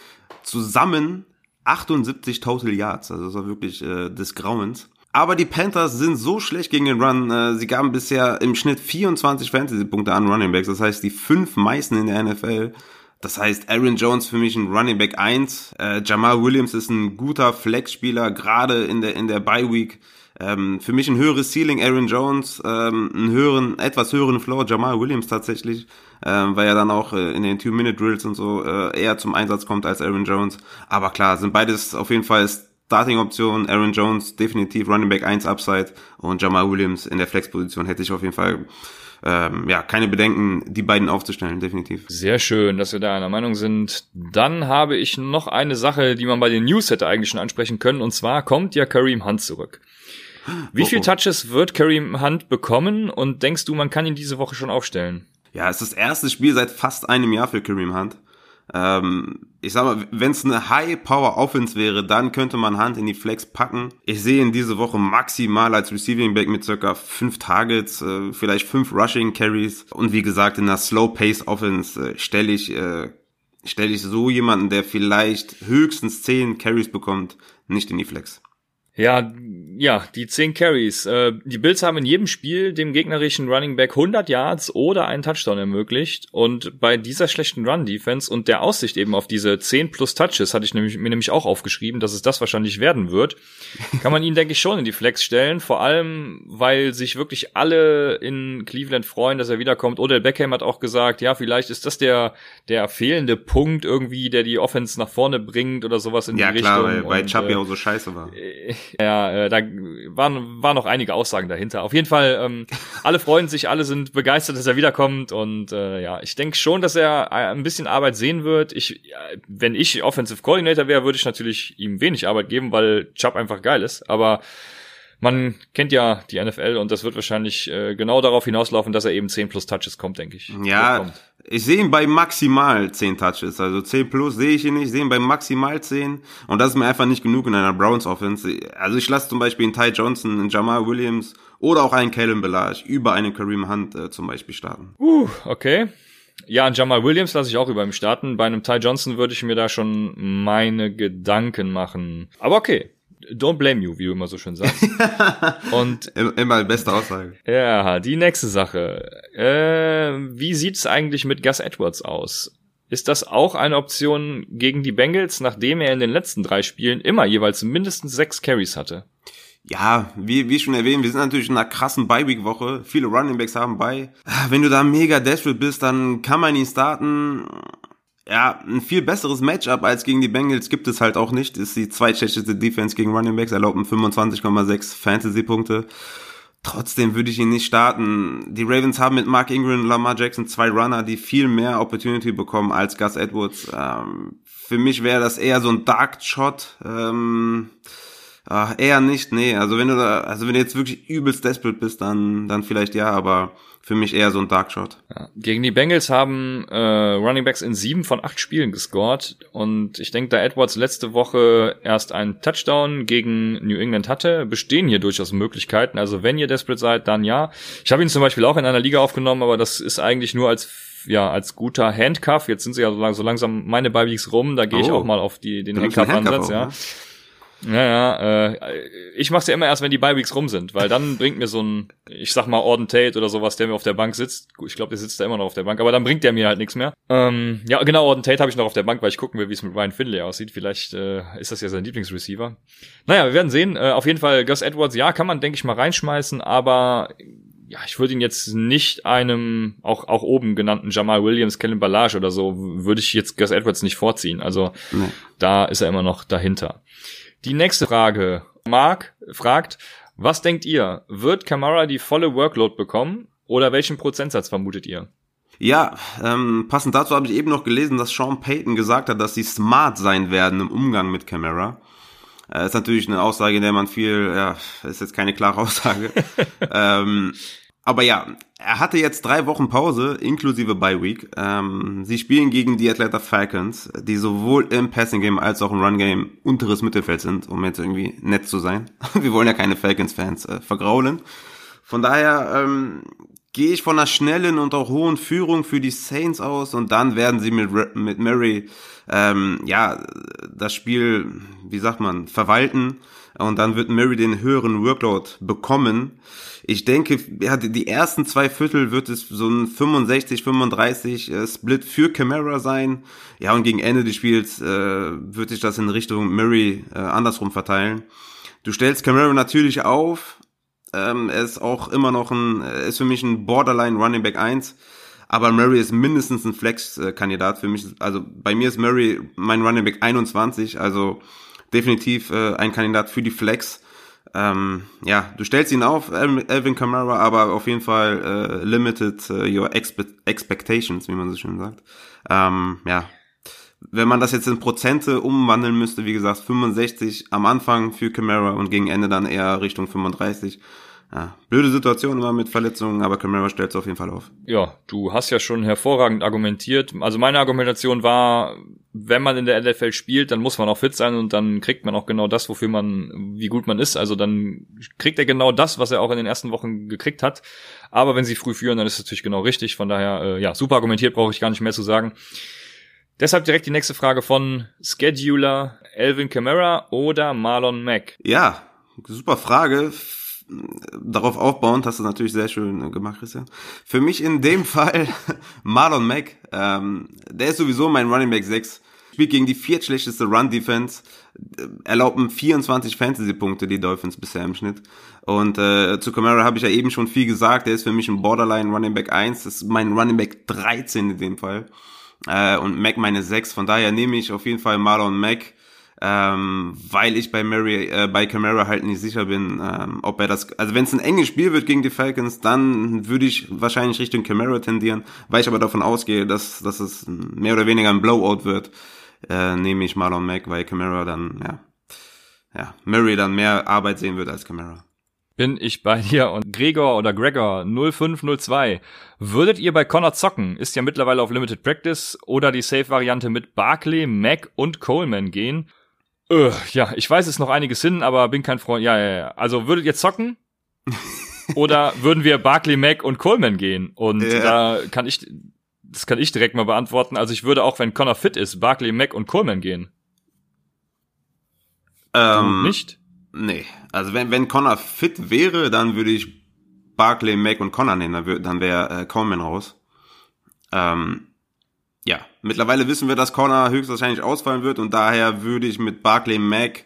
zusammen 78 Total Yards. Also das war wirklich äh, des Grauens. Aber die Panthers sind so schlecht gegen den Run. Äh, sie gaben bisher im Schnitt 24 Fantasy-Punkte an Running Backs. Das heißt, die fünf meisten in der NFL. Das heißt, Aaron Jones für mich ein Running Back 1. Äh, Jamal Williams ist ein guter Flex-Spieler, gerade in der, in der Bye-Week. Ähm, für mich ein höheres Ceiling Aaron Jones, ähm, einen höheren, etwas höheren Floor Jamal Williams tatsächlich, ähm, weil er dann auch äh, in den Two-Minute-Drills und so äh, eher zum Einsatz kommt als Aaron Jones. Aber klar, sind beides auf jeden Fall Starting-Option, Aaron Jones definitiv Running Back 1 Upside und Jamal Williams in der Flex-Position hätte ich auf jeden Fall ähm, ja, keine Bedenken, die beiden aufzustellen, definitiv. Sehr schön, dass wir da einer Meinung sind. Dann habe ich noch eine Sache, die man bei den News hätte eigentlich schon ansprechen können, und zwar kommt ja Kareem Hunt zurück. Wie oh, viel oh. Touches wird Kareem Hunt bekommen und denkst du, man kann ihn diese Woche schon aufstellen? Ja, es ist das erste Spiel seit fast einem Jahr für Kareem Hunt. Ähm, ich sag mal, wenn es eine High-Power-Offense wäre, dann könnte man Hand in die Flex packen. Ich sehe ihn diese Woche maximal als Receiving Back mit circa fünf Targets, äh, vielleicht fünf Rushing Carries. Und wie gesagt, in einer Slow-Pace-Offense äh, stelle ich, äh, stelle ich so jemanden, der vielleicht höchstens zehn Carries bekommt, nicht in die Flex. Ja, ja, die 10 Carries. Äh, die Bills haben in jedem Spiel dem gegnerischen Running Back 100 Yards oder einen Touchdown ermöglicht. Und bei dieser schlechten Run-Defense und der Aussicht eben auf diese 10 plus Touches, hatte ich nämlich, mir nämlich auch aufgeschrieben, dass es das wahrscheinlich werden wird, kann man ihn, denke ich, schon in die Flex stellen. Vor allem, weil sich wirklich alle in Cleveland freuen, dass er wiederkommt. Odell Beckham hat auch gesagt, ja, vielleicht ist das der, der fehlende Punkt irgendwie, der die Offense nach vorne bringt oder sowas in ja, die klar, Richtung. Ja, klar, weil, weil Chubb ja auch so scheiße war. Ja, äh, da waren, waren noch einige Aussagen dahinter. Auf jeden Fall, ähm, alle freuen sich, alle sind begeistert, dass er wiederkommt. Und äh, ja, ich denke schon, dass er äh, ein bisschen Arbeit sehen wird. Ich, wenn ich Offensive Coordinator wäre, würde ich natürlich ihm wenig Arbeit geben, weil Chubb einfach geil ist. Aber man kennt ja die NFL und das wird wahrscheinlich äh, genau darauf hinauslaufen, dass er eben 10 plus Touches kommt, denke ich. Ja, ich sehe ihn bei maximal 10 Touches. Also 10 plus sehe ich ihn nicht, ich sehe ihn bei maximal 10 und das ist mir einfach nicht genug in einer Browns Offense. Also ich lasse zum Beispiel einen Ty Johnson, einen Jamal Williams oder auch einen Kalen Belage über einen Kareem Hunt äh, zum Beispiel starten. Uh, okay. Ja, und Jamal Williams lasse ich auch über ihm starten. Bei einem Ty Johnson würde ich mir da schon meine Gedanken machen. Aber okay, Don't blame you, wie du immer so schön sagst. Und immer beste Aussage. Ja, die nächste Sache. Äh, wie sieht's eigentlich mit Gus Edwards aus? Ist das auch eine Option gegen die Bengals, nachdem er in den letzten drei Spielen immer jeweils mindestens sechs Carries hatte? Ja, wie, wie schon erwähnt, wir sind natürlich in einer krassen Bye-Week-Woche. Viele Running Backs haben bei. Wenn du da mega desperate bist, dann kann man ihn starten ja, ein viel besseres Matchup als gegen die Bengals gibt es halt auch nicht. Ist die zweitschlechteste Defense gegen Running Backs, erlauben 25,6 Fantasy-Punkte. Trotzdem würde ich ihn nicht starten. Die Ravens haben mit Mark Ingram und Lamar Jackson zwei Runner, die viel mehr Opportunity bekommen als Gus Edwards. Ähm, für mich wäre das eher so ein Dark Shot. Ähm, ach, eher nicht, nee. Also wenn du da, also wenn du jetzt wirklich übelst desperate bist, dann, dann vielleicht ja, aber für mich eher so ein Darkshot. Ja. Gegen die Bengals haben äh, Running Backs in sieben von acht Spielen gescored und ich denke, da Edwards letzte Woche erst einen Touchdown gegen New England hatte, bestehen hier durchaus Möglichkeiten. Also wenn ihr desperate seid, dann ja. Ich habe ihn zum Beispiel auch in einer Liga aufgenommen, aber das ist eigentlich nur als ja als guter Handcuff. Jetzt sind sie ja so langsam meine Beiweeks rum, da gehe ich Oh. auch mal auf die den Handcuff-Ansatz, Handcuff ja. ne? Ja, ja, äh, ich mach's ja immer erst, wenn die Bye-Weeks rum sind, weil dann bringt mir so ein, ich sag mal, Orden Tate oder sowas, der mir auf der Bank sitzt. Ich glaube, der sitzt da immer noch auf der Bank, aber dann bringt der mir halt nichts mehr. Ähm, ja, genau, Orden Tate habe ich noch auf der Bank, weil ich gucken will, wie es mit Ryan Finlay aussieht. Vielleicht äh, ist das ja sein Lieblingsreceiver. Naja, wir werden sehen. Äh, auf jeden Fall, Gus Edwards, ja, kann man, denke ich, mal reinschmeißen, aber ja, ich würde ihn jetzt nicht einem, auch, auch oben genannten Jamal Williams, Kellen Ballage oder so, würde ich jetzt Gus Edwards nicht vorziehen. Also Nee. da ist er immer noch dahinter. Die nächste Frage. Mark fragt, was denkt ihr? Wird Kamara die volle Workload bekommen? Oder welchen Prozentsatz vermutet ihr? Ja, ähm, passend dazu habe ich eben noch gelesen, dass Sean Payton gesagt hat, dass sie smart sein werden im Umgang mit Camara. Äh, ist natürlich eine Aussage, in der man viel, ja, ist jetzt keine klare Aussage. ähm, aber ja, er hatte jetzt drei Wochen Pause, inklusive Bye Week. Ähm, sie spielen gegen die Atlanta Falcons, die sowohl im Passing Game als auch im Run Game unteres Mittelfeld sind, um jetzt irgendwie nett zu sein. Wir wollen ja keine Falcons-Fans äh, vergraulen. Von daher ähm, gehe ich von einer schnellen und auch hohen Führung für die Saints aus und dann werden sie mit, mit Murray ähm, ja das Spiel, wie sagt man, verwalten und dann wird Murray den höheren Workload bekommen. Ich denke, ja, die ersten zwei Viertel wird es so ein 65, 35 äh, Split für Camara sein. Ja, und gegen Ende des Spiels äh, wird sich das in Richtung Murray äh, andersrum verteilen. Du stellst Camara natürlich auf, ähm, er ist auch immer noch ein, ist für mich ein Borderline Running Back 1. Aber Murray ist mindestens ein Flex-Kandidat für mich. Also bei mir ist Murray mein Running Back 21, also definitiv äh, ein Kandidat für die Flex. Ähm, ja, du stellst ihn auf, Alvin Kamara, aber auf jeden Fall äh, limited äh, your expe expectations, wie man so schön sagt. Ähm, ja, wenn man das jetzt in Prozente umwandeln müsste, wie gesagt, 65 am Anfang für Camara und gegen Ende dann eher Richtung 35. Ja, blöde Situation immer mit Verletzungen, aber Camara stellt es auf jeden Fall auf. Ja, du hast ja schon hervorragend argumentiert. Also meine Argumentation war, wenn man in der NFL spielt, dann muss man auch fit sein und dann kriegt man auch genau das, wofür man, wie gut man ist. Also dann kriegt er genau das, was er auch in den ersten Wochen gekriegt hat. Aber wenn sie früh führen, dann ist es natürlich genau richtig. Von daher, äh, ja, super argumentiert, brauche ich gar nicht mehr zu sagen. Deshalb direkt die nächste Frage von Scheduler Elvin Kamara oder Marlon Mack. Ja, super Frage. Darauf aufbauend hast du natürlich sehr schön gemacht, Christian. Für mich in dem Fall Marlon Mack. Ähm, der ist sowieso mein Running Back 6. Spielt gegen die viertschlechteste Run-Defense. Äh, Erlauben 24 Fantasy-Punkte die Dolphins bisher im Schnitt. Und äh, zu Camara habe ich ja eben schon viel gesagt. Der ist für mich ein Borderline Running Back 1. Das ist mein Running Back 13 in dem Fall. Äh, und Mac meine 6. Von daher nehme ich auf jeden Fall Marlon Mack ähm, weil ich bei Murray, äh, bei Camara halt nicht sicher bin, ähm, ob er das, also wenn es ein enges Spiel wird gegen die Falcons, dann würde ich wahrscheinlich Richtung Camara tendieren, weil ich aber davon ausgehe, dass, dass es mehr oder weniger ein Blowout wird, äh, nehme ich Marlon Mack, weil Camara dann, ja, ja, Murray dann mehr Arbeit sehen wird als Camara. Bin ich bei dir und Gregor oder Gregor 0502. Würdet ihr bei Connor zocken? Ist ja mittlerweile auf Limited Practice oder die Safe-Variante mit Barkley, Mack und Coleman gehen? Äh, ja, ich weiß es noch einiges hin, aber bin kein Freund. Ja, ja, ja. Also würdet ihr zocken? Oder würden wir Barkley, Mack und Coleman gehen? Und Ja. da kann ich, das kann ich direkt mal beantworten. Also ich würde auch, wenn Connor fit ist, Barkley, Mack und Coleman gehen. Ähm, Nicht? Nee, also wenn, wenn Connor fit wäre, dann würde ich Barkley, Mack und Connor nehmen, dann, wär- dann wäre äh, Coleman raus. Ähm, ja, mittlerweile wissen wir, dass Connor höchstwahrscheinlich ausfallen wird und daher würde ich mit Barkley, Mack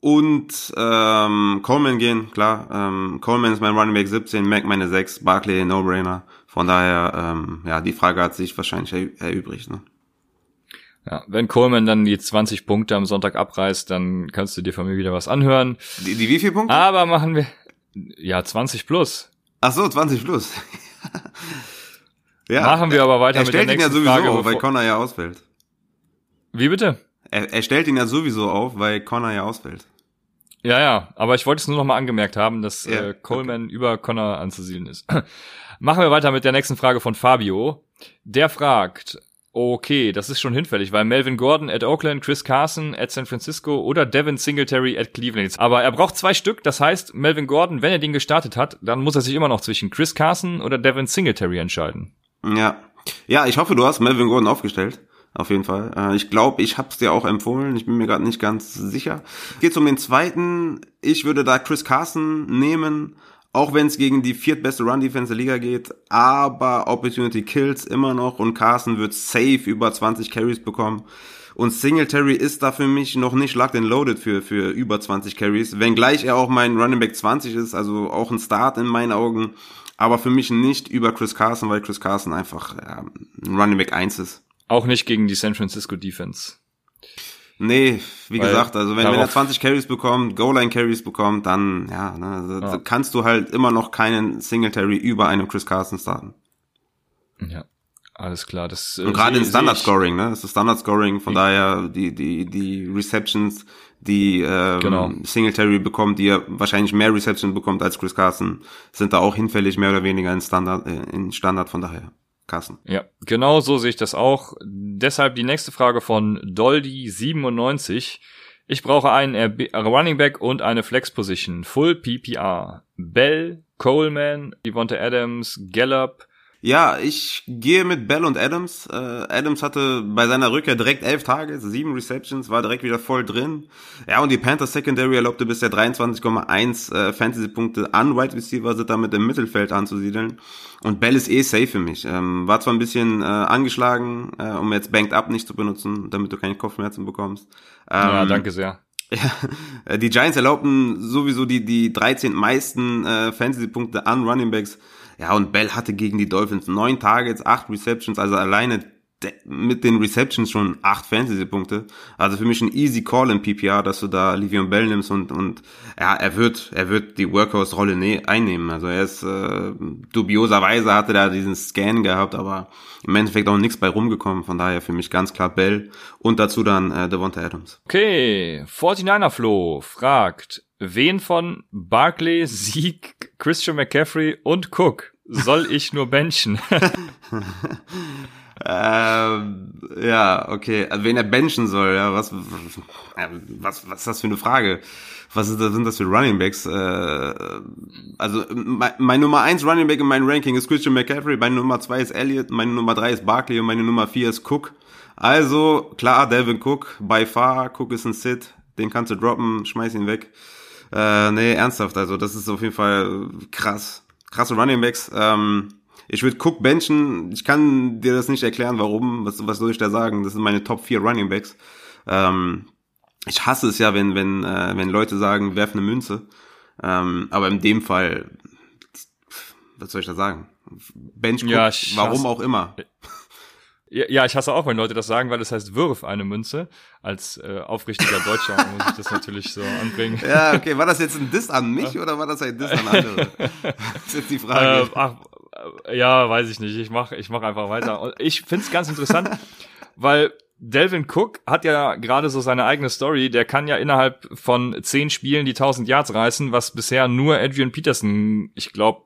und ähm, Coleman gehen, klar. Ähm, Coleman ist mein Running Back 17, Mack meine 6, Barkley No-Brainer. Von daher, ähm, ja, die Frage hat sich wahrscheinlich erü- erübrigt. Ne? Ja, wenn Coleman dann die 20 Punkte am Sonntag abreißt, dann kannst du dir von mir wieder was anhören. Die, die wie viel Punkte? Aber machen wir, ja, 20 plus. Ach so, 20 plus. ja. Machen wir aber weiter er mit der stellt ihn ja nächsten sowieso Frage. auf, weil Connor ja ausfällt. Wie bitte? Er, er stellt ihn ja sowieso auf, weil Connor ja ausfällt. Ja, ja, aber ich wollte es nur noch mal angemerkt haben, dass Ja, äh, Coleman über Connor anzusiedeln ist. Machen wir weiter mit der nächsten Frage von Fabio. Der fragt, okay, das ist schon hinfällig, weil Melvin Gordon at Oakland, Chris Carson at San Francisco oder Devin Singletary at Cleveland. Aber er braucht zwei Stück, das heißt, Melvin Gordon, wenn er den gestartet hat, dann muss er sich immer noch zwischen Chris Carson oder Devin Singletary entscheiden. Ja, Ja, ich hoffe, du hast Melvin Gordon aufgestellt. Auf jeden Fall. Äh, ich glaube, ich habe es dir auch empfohlen. Ich bin mir gerade nicht ganz sicher. Geht um den zweiten. Ich würde da Chris Carson nehmen, auch wenn es gegen die viertbeste Run-Defense der Liga geht. Aber Opportunity kills immer noch und Carson wird safe über 20 Carries bekommen. Und Singletary ist da für mich noch nicht locked and loaded für, für über 20 Carries. Wenngleich er auch mein Running Back 20 ist, also auch ein Start in meinen Augen. Aber für mich nicht über Chris Carson, weil Chris Carson einfach ja, ein Running Back 1 ist. Auch nicht gegen die San Francisco Defense. Nee, wie Weil gesagt, also wenn, wenn er 20 Carries bekommt, Goal-Line Carries bekommt, dann ja, ne, also ja. kannst du halt immer noch keinen Singletary über einem Chris Carson starten. Ja, alles klar. Das, äh, Und gerade in Standard Scoring, ne? Das ist Standard Scoring, von daher die die die Receptions, die ähm, genau. Singletary bekommt, die er wahrscheinlich mehr Receptions bekommt als Chris Carson, sind da auch hinfällig mehr oder weniger in Standard äh, in Standard von daher. Carsten. Ja, genau so sehe ich das auch. Deshalb die nächste Frage von Doldi97. Ich brauche einen RB Running Back und eine Flex Position. Full PPR. Bell, Coleman, Devonta Adams, Gallup, ja, ich gehe mit Bell und Adams. Äh, Adams hatte bei seiner Rückkehr direkt elf Tage, sieben Receptions, war direkt wieder voll drin. Ja, und die Panthers Secondary erlaubte bisher 23,1 äh, Fantasy-Punkte an Wide Receiver, sind damit im Mittelfeld anzusiedeln. Und Bell ist eh safe für mich. Ähm, war zwar ein bisschen äh, angeschlagen, äh, um jetzt Banked Up nicht zu benutzen, damit du keine Kopfschmerzen bekommst. Ähm, ja, danke sehr. Ja, die Giants erlaubten sowieso die, die 13 meisten äh, Fantasy-Punkte an Running Backs. Ja, und Bell hatte gegen die Dolphins neun Targets, acht Receptions, also alleine mit den Receptions schon acht Fantasy-Punkte. Also für mich ein easy Call im PPR, dass du da Livion Bell nimmst und, und ja, er wird, er wird die Workhorse-Rolle ne einnehmen. Also er ist äh, dubioserweise hatte da diesen Scan gehabt, aber im Endeffekt auch nichts bei rumgekommen. Von daher für mich ganz klar Bell und dazu dann äh, Devonta Adams. Okay, 49er Flo fragt, wen von Barkley, Sieg, Christian McCaffrey und Cook soll ich nur benchen? ähm, ja, okay. Wen er benchen soll, ja, was, was, was ist das für eine Frage? Was ist, sind das für Running Backs? Äh, also mein, mein Nummer eins Running Back in meinem Ranking ist Christian McCaffrey, meine Nummer zwei ist Elliott, meine Nummer drei ist Barkley und meine Nummer vier ist Cook. Also, klar, Devin Cook, by far, Cook ist ein Sit, den kannst du droppen, schmeiß ihn weg. Äh, nee, ernsthaft, also das ist auf jeden Fall krass. Krasse Running Backs. Ähm, ich würde Cook benchen. Ich kann dir das nicht erklären, warum. Was, was soll ich da sagen? Das sind meine Top 4 Running Backs. Ähm, ich hasse es ja, wenn, wenn, äh, wenn Leute sagen, werf eine Münze. Ähm, aber in dem Fall, was soll ich da sagen? Bench Cook, ja, warum auch immer. Ja, ich hasse auch, wenn Leute das sagen, weil es heißt wirf eine Münze. Als äh, aufrichtiger Deutscher muss ich das natürlich so anbringen. Ja, okay. War das jetzt ein Diss an mich oder war das ein Diss an andere? das ist jetzt die Frage. Äh, ach, äh, ja, weiß ich nicht. Ich mach, ich mach einfach weiter. Und ich find's ganz interessant, weil Delvin Cook hat ja gerade so seine eigene Story. Der kann ja innerhalb von zehn Spielen die 1000 Yards reißen, was bisher nur Adrian Peterson, ich glaube,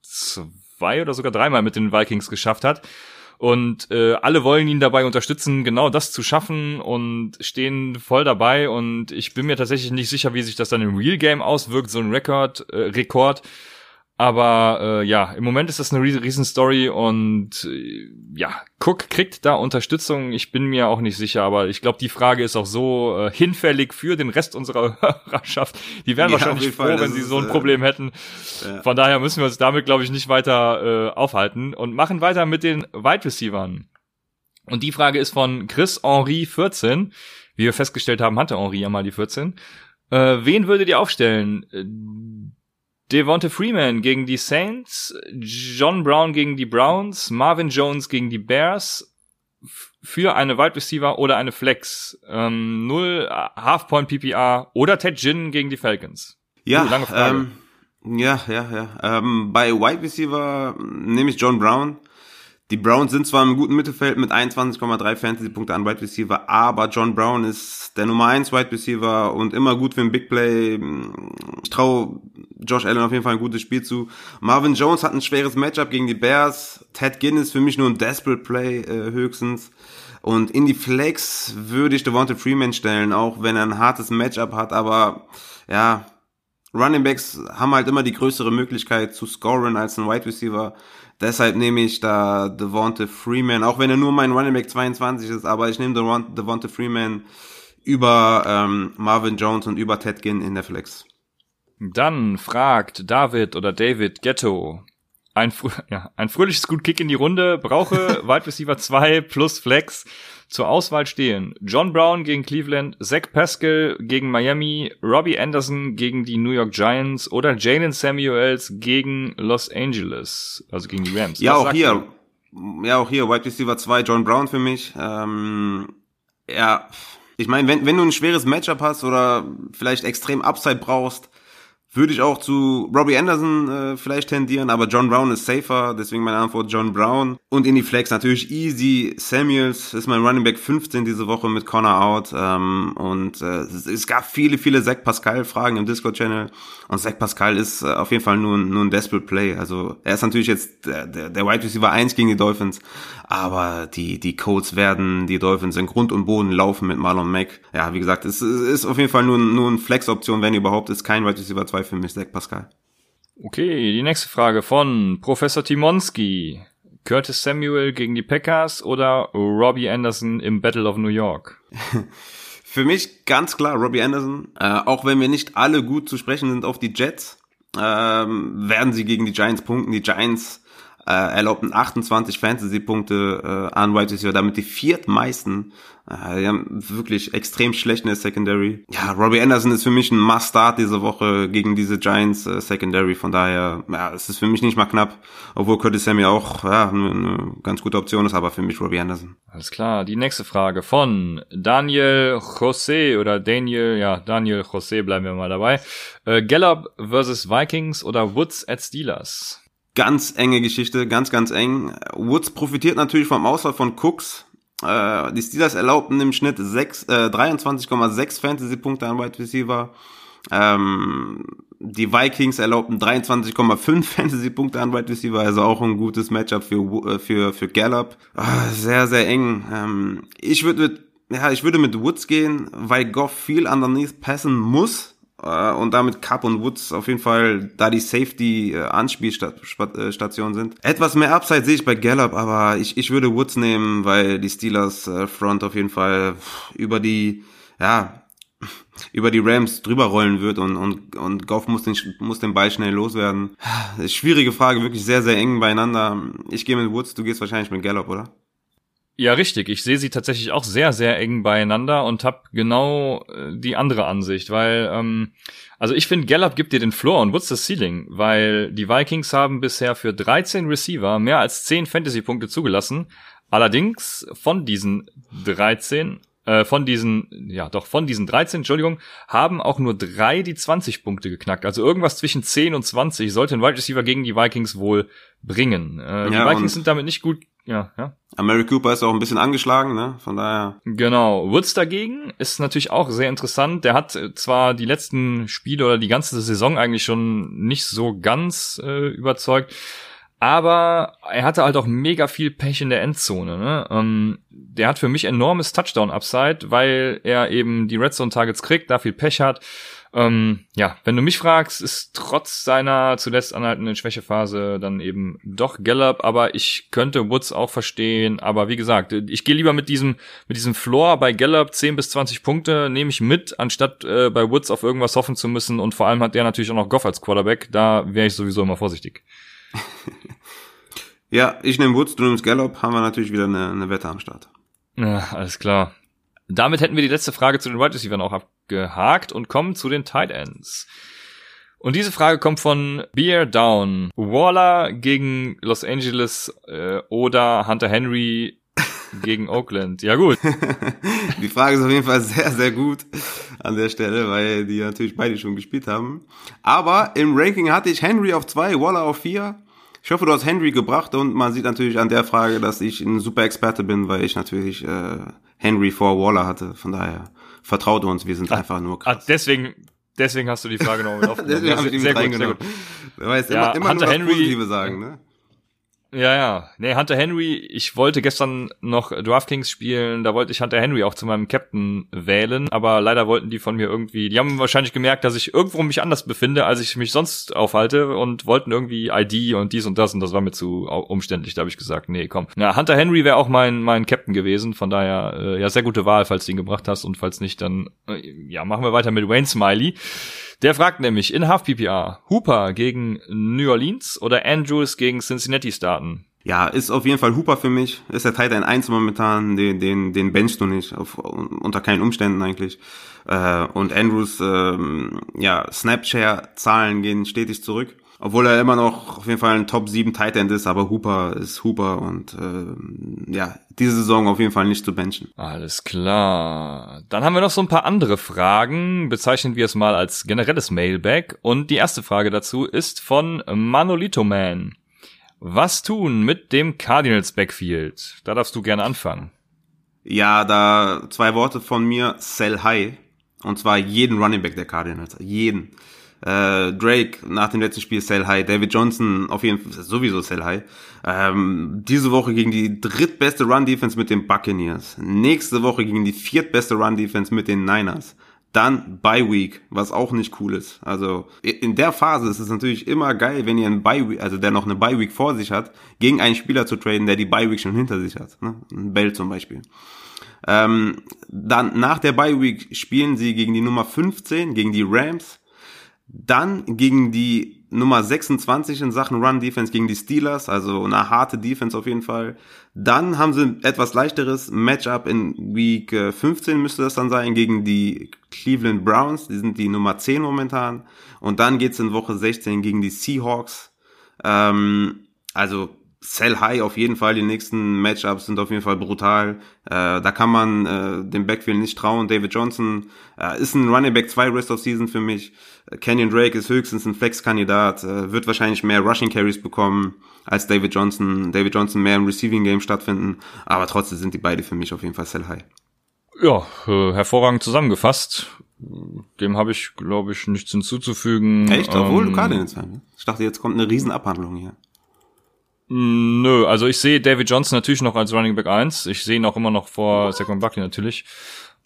zwei oder sogar dreimal mit den Vikings geschafft hat. Und äh, alle wollen ihn dabei unterstützen, genau das zu schaffen und stehen voll dabei. Und ich bin mir tatsächlich nicht sicher, wie sich das dann im Real Game auswirkt, so ein Rekord, äh, Rekord. Aber äh, ja, im Moment ist das eine riesen Story und äh, ja, Cook kriegt da Unterstützung. Ich bin mir auch nicht sicher, aber ich glaube, die Frage ist auch so äh, hinfällig für den Rest unserer Hörerschaft. Die wären ja, wahrscheinlich froh, Fall, wenn sie so ein äh, Problem hätten. Ja. Von daher müssen wir uns damit, glaube ich, nicht weiter äh, aufhalten und machen weiter mit den Wide Receivern. Und die Frage ist von Chris Henri 14. Wie wir festgestellt haben, hatte Henri ja mal die 14. Äh, wen würdet ihr aufstellen? Devonta Freeman gegen die Saints, John Brown gegen die Browns, Marvin Jones gegen die Bears für eine Wide Receiver oder eine Flex. Ähm, null Half Point PPR oder Ted Ginn gegen die Falcons. Ja, uh, lange Frage. Ähm, ja, ja, ja. Ähm, bei Wide Receiver nehme ich John Brown. Die Browns sind zwar im guten Mittelfeld mit 21,3 Fantasy-Punkte an Wide Receiver, aber John Brown ist der Nummer 1 Wide Receiver und immer gut für ein Big Play. Ich traue Josh Allen auf jeden Fall ein gutes Spiel zu. Marvin Jones hat ein schweres Matchup gegen die Bears. Ted Ginn ist für mich nur ein Desperate Play äh, höchstens. Und in die Flex würde ich Devonta Freeman stellen, auch wenn er ein hartes Matchup hat, aber ja, Running Backs haben halt immer die größere Möglichkeit zu scoren als ein Wide Receiver. Deshalb nehme ich da Devonta Freeman, auch wenn er nur mein Running Back 22 ist, aber ich nehme Devonta Freeman über ähm, Marvin Jones und über Ted Ginn in der Flex. Dann fragt David oder David Ghetto. Ein, ja, ein fröhliches Gut Kick in die Runde, brauche Wide Receiver 2 plus Flex. Zur Auswahl stehen John Brown gegen Cleveland, Zach Pascal gegen Miami, Robbie Anderson gegen die New York Giants oder Jalen Samuels gegen Los Angeles, also gegen die Rams. Ja, Was auch hier. Du? Ja, auch hier, Wide Receiver 2, John Brown für mich. Ähm, ja, ich meine, wenn, wenn du ein schweres Matchup hast oder vielleicht extrem Upside brauchst, würde ich auch zu Robbie Anderson äh, vielleicht tendieren, aber John Brown ist safer, deswegen meine Antwort John Brown. Und in die Flex natürlich easy. Samuels ist mein Running Back 15 diese Woche mit Connor out. Ähm, und äh, es gab viele, viele Zach Pascal-Fragen im Discord-Channel. Und Zach Pascal ist äh, auf jeden Fall nur, nur ein Desperate Play. Also er ist natürlich jetzt der, der, der Wide Receiver 1 gegen die Dolphins, aber die, die Codes werden die Dolphins in Grund und Boden laufen mit Marlon Mack. Ja, wie gesagt, es, es ist auf jeden Fall nur, nur eine Flex-Option, wenn überhaupt, ist kein Wide Receiver 2 für mich, Zach Pascal. Okay, die nächste Frage von Professor Timonski. Curtis Samuel gegen die Packers oder Robbie Anderson im Battle of New York? Für mich ganz klar Robbie Anderson. Äh, auch wenn wir nicht alle gut zu sprechen sind auf die Jets, ähm, werden sie gegen die Giants punkten. Die Giants äh, erlaubten 28 Fantasy-Punkte äh, an Wide Receiver, damit die viertmeisten äh, die haben wirklich extrem schlecht in der Secondary. Ja, Robbie Anderson ist für mich ein Must-Start diese Woche gegen diese Giants äh, Secondary. Von daher, ja, es ist für mich nicht mal knapp, obwohl Curtis Samuel auch ja, eine, eine ganz gute Option ist, aber für mich Robbie Anderson. Alles klar. Die nächste Frage von Daniel José oder Daniel, ja, Daniel José, bleiben wir mal dabei. Äh, Gallup versus Vikings oder Woods at Steelers? Ganz enge Geschichte, ganz, ganz eng. Woods profitiert natürlich vom Ausfall von Cooks, äh, die Steelers erlaubten im Schnitt 6, äh, 23,6 Fantasy-Punkte an Wide Receiver. Ähm, die Vikings erlaubten 23,5 Fantasy-Punkte an Wide Receiver, also auch ein gutes Matchup für, äh, für, für Gallup. Ah, sehr, sehr eng. Ähm, ich würde mit, ja, ich würde mit Woods gehen, weil Goff viel underneath passen muss. Äh, und damit Cup und Woods auf jeden Fall da die Safety äh, Anspielstation sind. Etwas mehr Upside sehe ich bei Gallup, aber ich, ich würde Woods nehmen, weil die Steelers äh, Front auf jeden Fall über die ja über die Rams drüber rollen wird und und und Goff muss den muss den Ball schnell loswerden. Schwierige Frage, wirklich sehr sehr eng beieinander. Ich gehe mit Woods, du gehst wahrscheinlich mit Gallup, oder? Ja, richtig. Ich sehe sie tatsächlich auch sehr, sehr eng beieinander und habe genau äh, die andere Ansicht, weil, ähm, also ich finde, Gallup gibt dir den Floor und Woods das Ceiling, weil die Vikings haben bisher für 13 Receiver mehr als 10 Fantasy-Punkte zugelassen. Allerdings von diesen 13 äh, von diesen, ja doch, von diesen 13, Entschuldigung, haben auch nur drei die 20 Punkte geknackt. Also irgendwas zwischen 10 und 20 sollte ein Wide Receiver gegen die Vikings wohl bringen. Äh, ja, die Vikings sind damit nicht gut ja, ja. Mary Cooper ist auch ein bisschen angeschlagen, ne? Von daher. Genau. Woods dagegen ist natürlich auch sehr interessant. Der hat äh, zwar die letzten Spiele oder die ganze Saison eigentlich schon nicht so ganz äh, überzeugt, aber er hatte halt auch mega viel Pech in der Endzone. Ne? Ähm, der hat für mich enormes Touchdown-Upside, weil er eben die Red Zone-Targets kriegt, da viel Pech hat. Ähm, ja, wenn du mich fragst, ist trotz seiner zuletzt anhaltenden Schwächephase dann eben doch Gallup, aber ich könnte Woods auch verstehen, aber wie gesagt, ich gehe lieber mit diesem mit diesem Floor bei Gallup 10 bis 20 Punkte nehme ich mit, anstatt äh, bei Woods auf irgendwas hoffen zu müssen und vor allem hat der natürlich auch noch Goff als Quarterback, da wäre ich sowieso immer vorsichtig. ja, ich nehme Woods, du nimmst Gallup, haben wir natürlich wieder eine, eine Wette am Start. Ja, alles klar. Damit hätten wir die letzte Frage zu den Wide Receivers auch abgehakt und kommen zu den Tight Ends. Und diese Frage kommt von Beer Down. Waller gegen Los Angeles äh, oder Hunter Henry gegen Oakland. Ja gut. Die Frage ist auf jeden Fall sehr, sehr gut an der Stelle, weil die natürlich beide schon gespielt haben. Aber im Ranking hatte ich Henry auf zwei, Waller auf vier. Ich hoffe, du hast Henry gebracht und man sieht natürlich an der Frage, dass ich ein super Experte bin, weil ich natürlich äh, Henry vor Waller hatte. Von daher vertraut uns, wir sind ach, einfach nur krass. Ach, deswegen, deswegen hast du die Frage noch mit aufgenommen. deswegen habe ich ihn sehr, gut, sehr gut. Du weißt, ja, immer, immer Hunter nur das Henry, Positive sagen, ne? Ja, ja. Nee, Hunter Henry, ich wollte gestern noch DraftKings spielen, da wollte ich Hunter Henry auch zu meinem Captain wählen, aber leider wollten die von mir irgendwie, die haben wahrscheinlich gemerkt, dass ich irgendwo mich anders befinde, als ich mich sonst aufhalte und wollten irgendwie ID und dies und das und das war mir zu umständlich, da habe ich gesagt, nee, komm. Ja, Hunter Henry wäre auch mein mein Captain gewesen, von daher äh, ja, sehr gute Wahl, falls du ihn gebracht hast und falls nicht, dann äh, ja, machen wir weiter mit Wayne Smiley. Der fragt nämlich in Half PPR, Hooper gegen New Orleans oder Andrews gegen Cincinnati starten? Ja, ist auf jeden Fall Hooper für mich. Ist der Titan 1 momentan, den, den, den benchst du nicht, auf, unter keinen Umständen eigentlich. Äh, und Andrews, ähm, ja, Snapshare-Zahlen gehen stetig zurück. Obwohl er immer noch auf jeden Fall ein Top 7 Tight End ist, aber Hooper ist Hooper und äh, ja, diese Saison auf jeden Fall nicht zu benchen. Alles klar. Dann haben wir noch so ein paar andere Fragen, bezeichnen wir es mal als generelles Mailback. Und die erste Frage dazu ist von Manolito Man. Was tun mit dem Cardinals Backfield? Da darfst du gerne anfangen. Ja, da zwei Worte von mir, sell high. Und zwar jeden Running Back der Cardinals. Jeden. Äh, Drake nach dem letzten Spiel Sell High, David Johnson auf jeden Fall sowieso Sell High. Ähm, diese Woche gegen die drittbeste Run Defense mit den Buccaneers. Nächste Woche gegen die viertbeste Run Defense mit den Niners. Dann Bye Week, was auch nicht cool ist. Also in der Phase ist es natürlich immer geil, wenn ihr einen Bye Week, also der noch eine Bye Week vor sich hat, gegen einen Spieler zu traden, der die Bye Week schon hinter sich hat. Ne? Ein Bell zum Beispiel. Ähm, dann nach der Bye Week spielen sie gegen die Nummer 15, gegen die Rams. Dann gegen die Nummer 26 in Sachen Run Defense gegen die Steelers, also eine harte Defense auf jeden Fall. Dann haben sie etwas leichteres Matchup in Week 15 äh, müsste das dann sein gegen die Cleveland Browns, die sind die Nummer 10 momentan. Und dann geht's in Woche 16 gegen die Seahawks. Ähm, also Sell High auf jeden Fall. Die nächsten Matchups sind auf jeden Fall brutal. Äh, da kann man äh, dem Backfield nicht trauen. David Johnson äh, ist ein Running Back 2 Rest of Season für mich. Kenyon Drake ist höchstens ein Flex-Kandidat, äh, wird wahrscheinlich mehr Rushing Carries bekommen als David Johnson. David Johnson mehr im Receiving Game stattfinden. Aber trotzdem sind die beide für mich auf jeden Fall Sell High. Ja, äh, hervorragend zusammengefasst. Dem habe ich, glaube ich, nichts hinzuzufügen. Echt? Obwohl ähm, du Cardinals Ich dachte, jetzt kommt eine Riesenabhandlung hier. Nö, also ich sehe David Johnson natürlich noch als Running Back 1. Ich sehe ihn auch immer noch vor Saquon Buckley natürlich.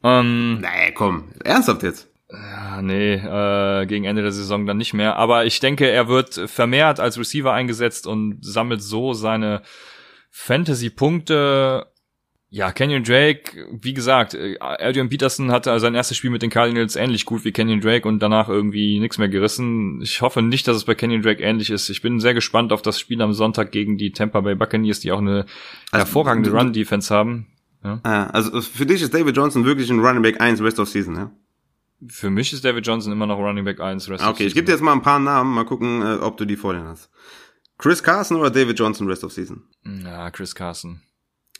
Ähm, nee, komm, ernsthaft jetzt? Ja, nee, äh, gegen Ende der Saison dann nicht mehr. Aber ich denke, er wird vermehrt als Receiver eingesetzt und sammelt so seine Fantasy-Punkte ja, Kenyon Drake, wie gesagt, äh, Adrian Peterson hatte sein erstes Spiel mit den Cardinals ähnlich gut wie Kenyon Drake und danach irgendwie nichts mehr gerissen. Ich hoffe nicht, dass es bei Kenyon Drake ähnlich ist. Ich bin sehr gespannt auf das Spiel am Sonntag gegen die Tampa Bay Buccaneers, die auch eine also, hervorragende Run-Defense haben. Ja. Also für dich ist David Johnson wirklich ein Running Back 1 Rest of Season, ja? Für mich ist David Johnson immer noch Running Back 1 Rest okay, of Season. Okay, ich gebe dir jetzt mal ein paar Namen, mal gucken, äh, ob du die vor dir hast. Chris Carson oder David Johnson Rest of Season? Ja, Chris Carson.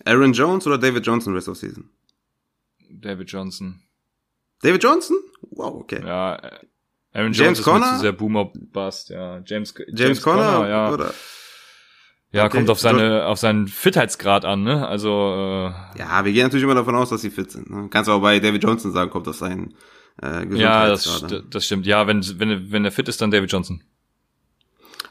Aaron Jones oder David Johnson Rest of Season? David Johnson. David Johnson? Wow, okay. Ja, Aaron Jones James ist Conner? zu sehr Boomer Bust, ja. James, James, James Conner, Conner ja. Oder? Ja, okay. kommt auf seine, auf seinen Fitheitsgrad an, ne? Also, äh, Ja, wir gehen natürlich immer davon aus, dass sie fit sind. Ne? Kannst auch bei David Johnson sagen, kommt auf seinen, äh, Ja, das, das stimmt. Ja, wenn, wenn, wenn er fit ist, dann David Johnson.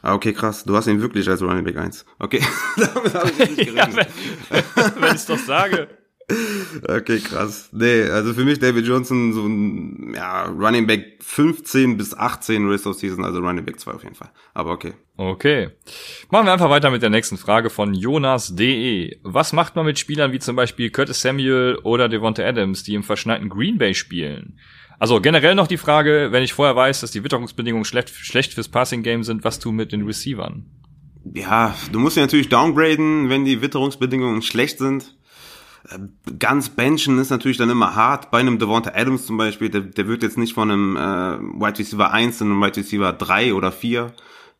Ah, okay, krass. Du hast ihn wirklich als Running Back 1. Okay. Damit habe ich nicht gerechnet. ja, wenn, wenn ich doch sage. Okay, krass. Nee, also für mich David Johnson so ein ja, Running Back 15 bis 18 Rest of Season, also Running Back 2 auf jeden Fall. Aber okay. Okay. Machen wir einfach weiter mit der nächsten Frage von Jonas.de. Was macht man mit Spielern wie zum Beispiel Curtis Samuel oder Devonta Adams, die im verschneiten Green Bay spielen? Also generell noch die Frage, wenn ich vorher weiß, dass die Witterungsbedingungen schlecht, schlecht fürs Passing Game sind, was du mit den Receivern? Ja, du musst ja natürlich downgraden, wenn die Witterungsbedingungen schlecht sind. Äh, ganz benchen ist natürlich dann immer hart. Bei einem Devonta Adams zum Beispiel, der, der wird jetzt nicht von einem äh, Wide Receiver 1 in einem Wide Receiver 3 oder 4.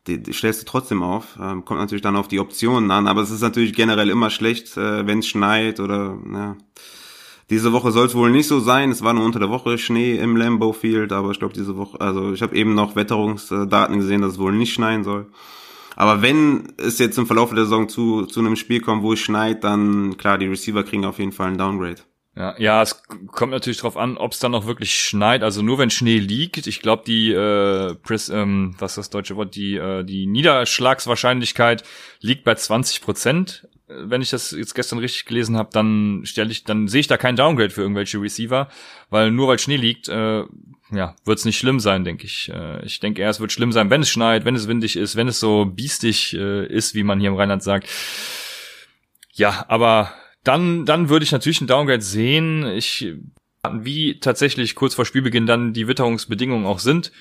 Die, die stellst du trotzdem auf. Ähm, kommt natürlich dann auf die Optionen an, aber es ist natürlich generell immer schlecht, äh, wenn es schneit oder ja. Diese Woche soll es wohl nicht so sein. Es war nur unter der Woche Schnee im Lambeau Field, aber ich glaube diese Woche, also ich habe eben noch Wetterungsdaten gesehen, dass es wohl nicht schneien soll. Aber wenn es jetzt im Verlauf der Saison zu, zu einem Spiel kommt, wo es schneit, dann klar, die Receiver kriegen auf jeden Fall einen Downgrade. Ja, ja, es kommt natürlich drauf an, ob es dann auch wirklich schneit. Also nur wenn Schnee liegt. Ich glaube, die äh, Pris, ähm, was ist das deutsche Wort? Die äh, die Niederschlagswahrscheinlichkeit liegt bei 20 Prozent. Wenn ich das jetzt gestern richtig gelesen habe, dann stelle ich, dann sehe ich da kein Downgrade für irgendwelche Receiver, weil nur weil Schnee liegt, äh, ja, wird es nicht schlimm sein, denke ich. Äh, ich denke eher, es wird schlimm sein, wenn es schneit, wenn es windig ist, wenn es so biestig äh, ist, wie man hier im Rheinland sagt. Ja, aber dann, dann würde ich natürlich einen Downgrade sehen. Ich, wie tatsächlich kurz vor Spielbeginn dann die Witterungsbedingungen auch sind.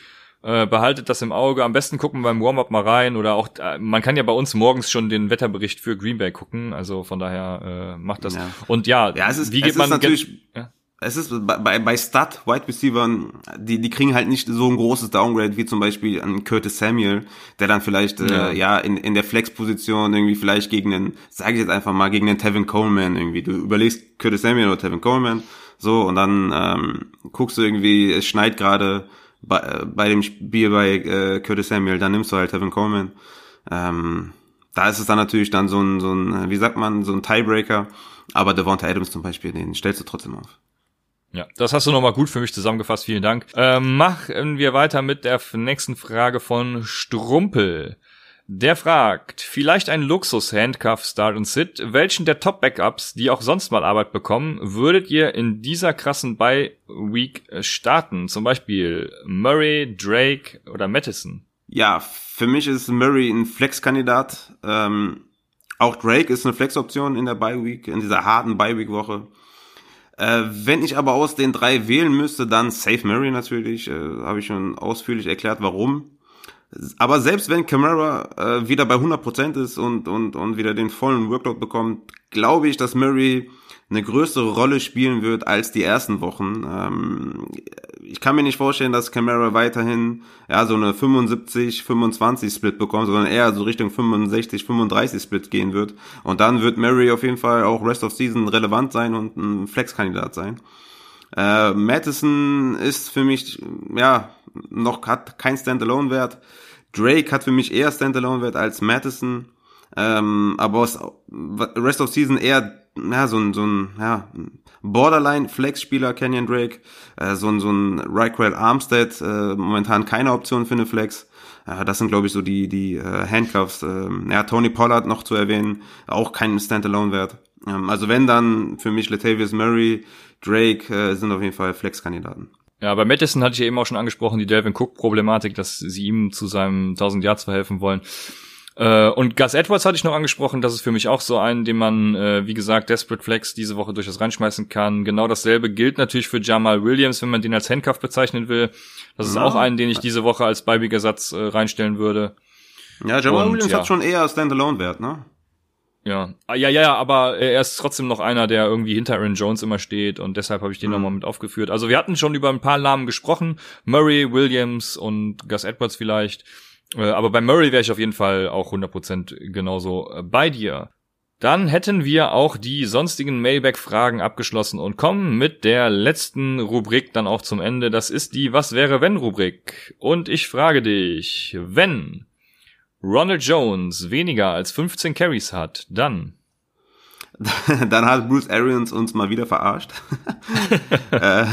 Äh, behaltet das im Auge. Am besten gucken beim Warm-up mal rein oder auch, äh, man kann ja bei uns morgens schon den Wetterbericht für Green Bay gucken. Also von daher äh, macht das. Ja. Und ja, ja es ist, wie geht es man natürlich, ja? es ist bei, bei Stud Wide Receivern, die, die kriegen halt nicht so ein großes Downgrade wie zum Beispiel ein Curtis Samuel, der dann vielleicht ja, äh, ja in, in der Flex-Position irgendwie vielleicht gegen den, sage ich jetzt einfach mal, gegen den Tevin Coleman irgendwie. Du überlegst Curtis Samuel oder Tevin Coleman, so und dann ähm, guckst du irgendwie, es schneit gerade bei, bei dem Spiel bei äh, Curtis Samuel, dann nimmst du halt Tevin Coleman. Ähm, da ist es dann natürlich dann so ein, so ein, wie sagt man, so ein Tiebreaker. Aber Devonta Adams zum Beispiel, den stellst du trotzdem auf. Ja, das hast du nochmal gut für mich zusammengefasst. Vielen Dank. Ähm, machen wir weiter mit der nächsten Frage von Strumpel. Der fragt, vielleicht ein Luxus-Handcuff Start und Sit. Welchen der Top-Backups, die auch sonst mal Arbeit bekommen, würdet ihr in dieser krassen Bye-Week starten? Zum Beispiel Murray, Drake oder Madison? Ja, für mich ist Murray ein Flex-Kandidat. Ähm, auch Drake ist eine Flex-Option in der Bye-Week, in dieser harten Bye-Week-Woche. Äh, wenn ich aber aus den drei wählen müsste, dann Safe Mary natürlich. Äh, Habe ich schon ausführlich erklärt, warum. Aber selbst wenn Camara äh, wieder bei 100% ist und, und, und wieder den vollen Workload bekommt, glaube ich, dass Murray eine größere Rolle spielen wird als die ersten Wochen. Ähm, ich kann mir nicht vorstellen, dass Camara weiterhin ja so eine 75 25 Split bekommt, sondern eher so Richtung 65 35 Split gehen wird und dann wird Murray auf jeden Fall auch Rest of Season relevant sein und ein Flex-Kandidat sein. Äh, Madison ist für mich ja noch hat kein Standalone-Wert. Drake hat für mich eher Standalone-Wert als Madison. Ähm, aber aus Rest of Season eher ja, so ein, so ein ja, Borderline-Flex-Spieler, Kenyon Drake, äh, so ein, so ein Ryquell Armstead, äh, momentan keine Option für eine Flex. Äh, das sind, glaube ich, so die, die äh, Handcuffs. Äh, ja, Tony Pollard noch zu erwähnen, auch kein Standalone-Wert. Ähm, also wenn dann für mich Latavius Murray, Drake äh, sind auf jeden Fall Flex-Kandidaten. Ja, bei Madison hatte ich ja eben auch schon angesprochen, die Delvin Cook-Problematik, dass sie ihm zu seinem 1000 Yards verhelfen wollen. Äh, und Gus Edwards hatte ich noch angesprochen, das ist für mich auch so ein, den man, äh, wie gesagt, Desperate Flex diese Woche durchaus reinschmeißen kann. Genau dasselbe gilt natürlich für Jamal Williams, wenn man den als Handcuff bezeichnen will. Das ist ja. auch einen, den ich diese Woche als Beibig-Ersatz äh, reinstellen würde. Ja, Jamal und, Williams ja. hat schon eher Standalone-Wert, ne? Ja, ah, ja, ja, aber er ist trotzdem noch einer, der irgendwie hinter Aaron Jones immer steht und deshalb habe ich den mhm. nochmal mit aufgeführt. Also wir hatten schon über ein paar Namen gesprochen, Murray, Williams und Gus Edwards vielleicht. Äh, aber bei Murray wäre ich auf jeden Fall auch 100% genauso äh, bei dir. Dann hätten wir auch die sonstigen Mailback-Fragen abgeschlossen und kommen mit der letzten Rubrik dann auch zum Ende. Das ist die Was wäre wenn Rubrik. Und ich frage dich, wenn Ronald Jones weniger als 15 Carries hat, dann dann hat Bruce Arians uns mal wieder verarscht. Äh,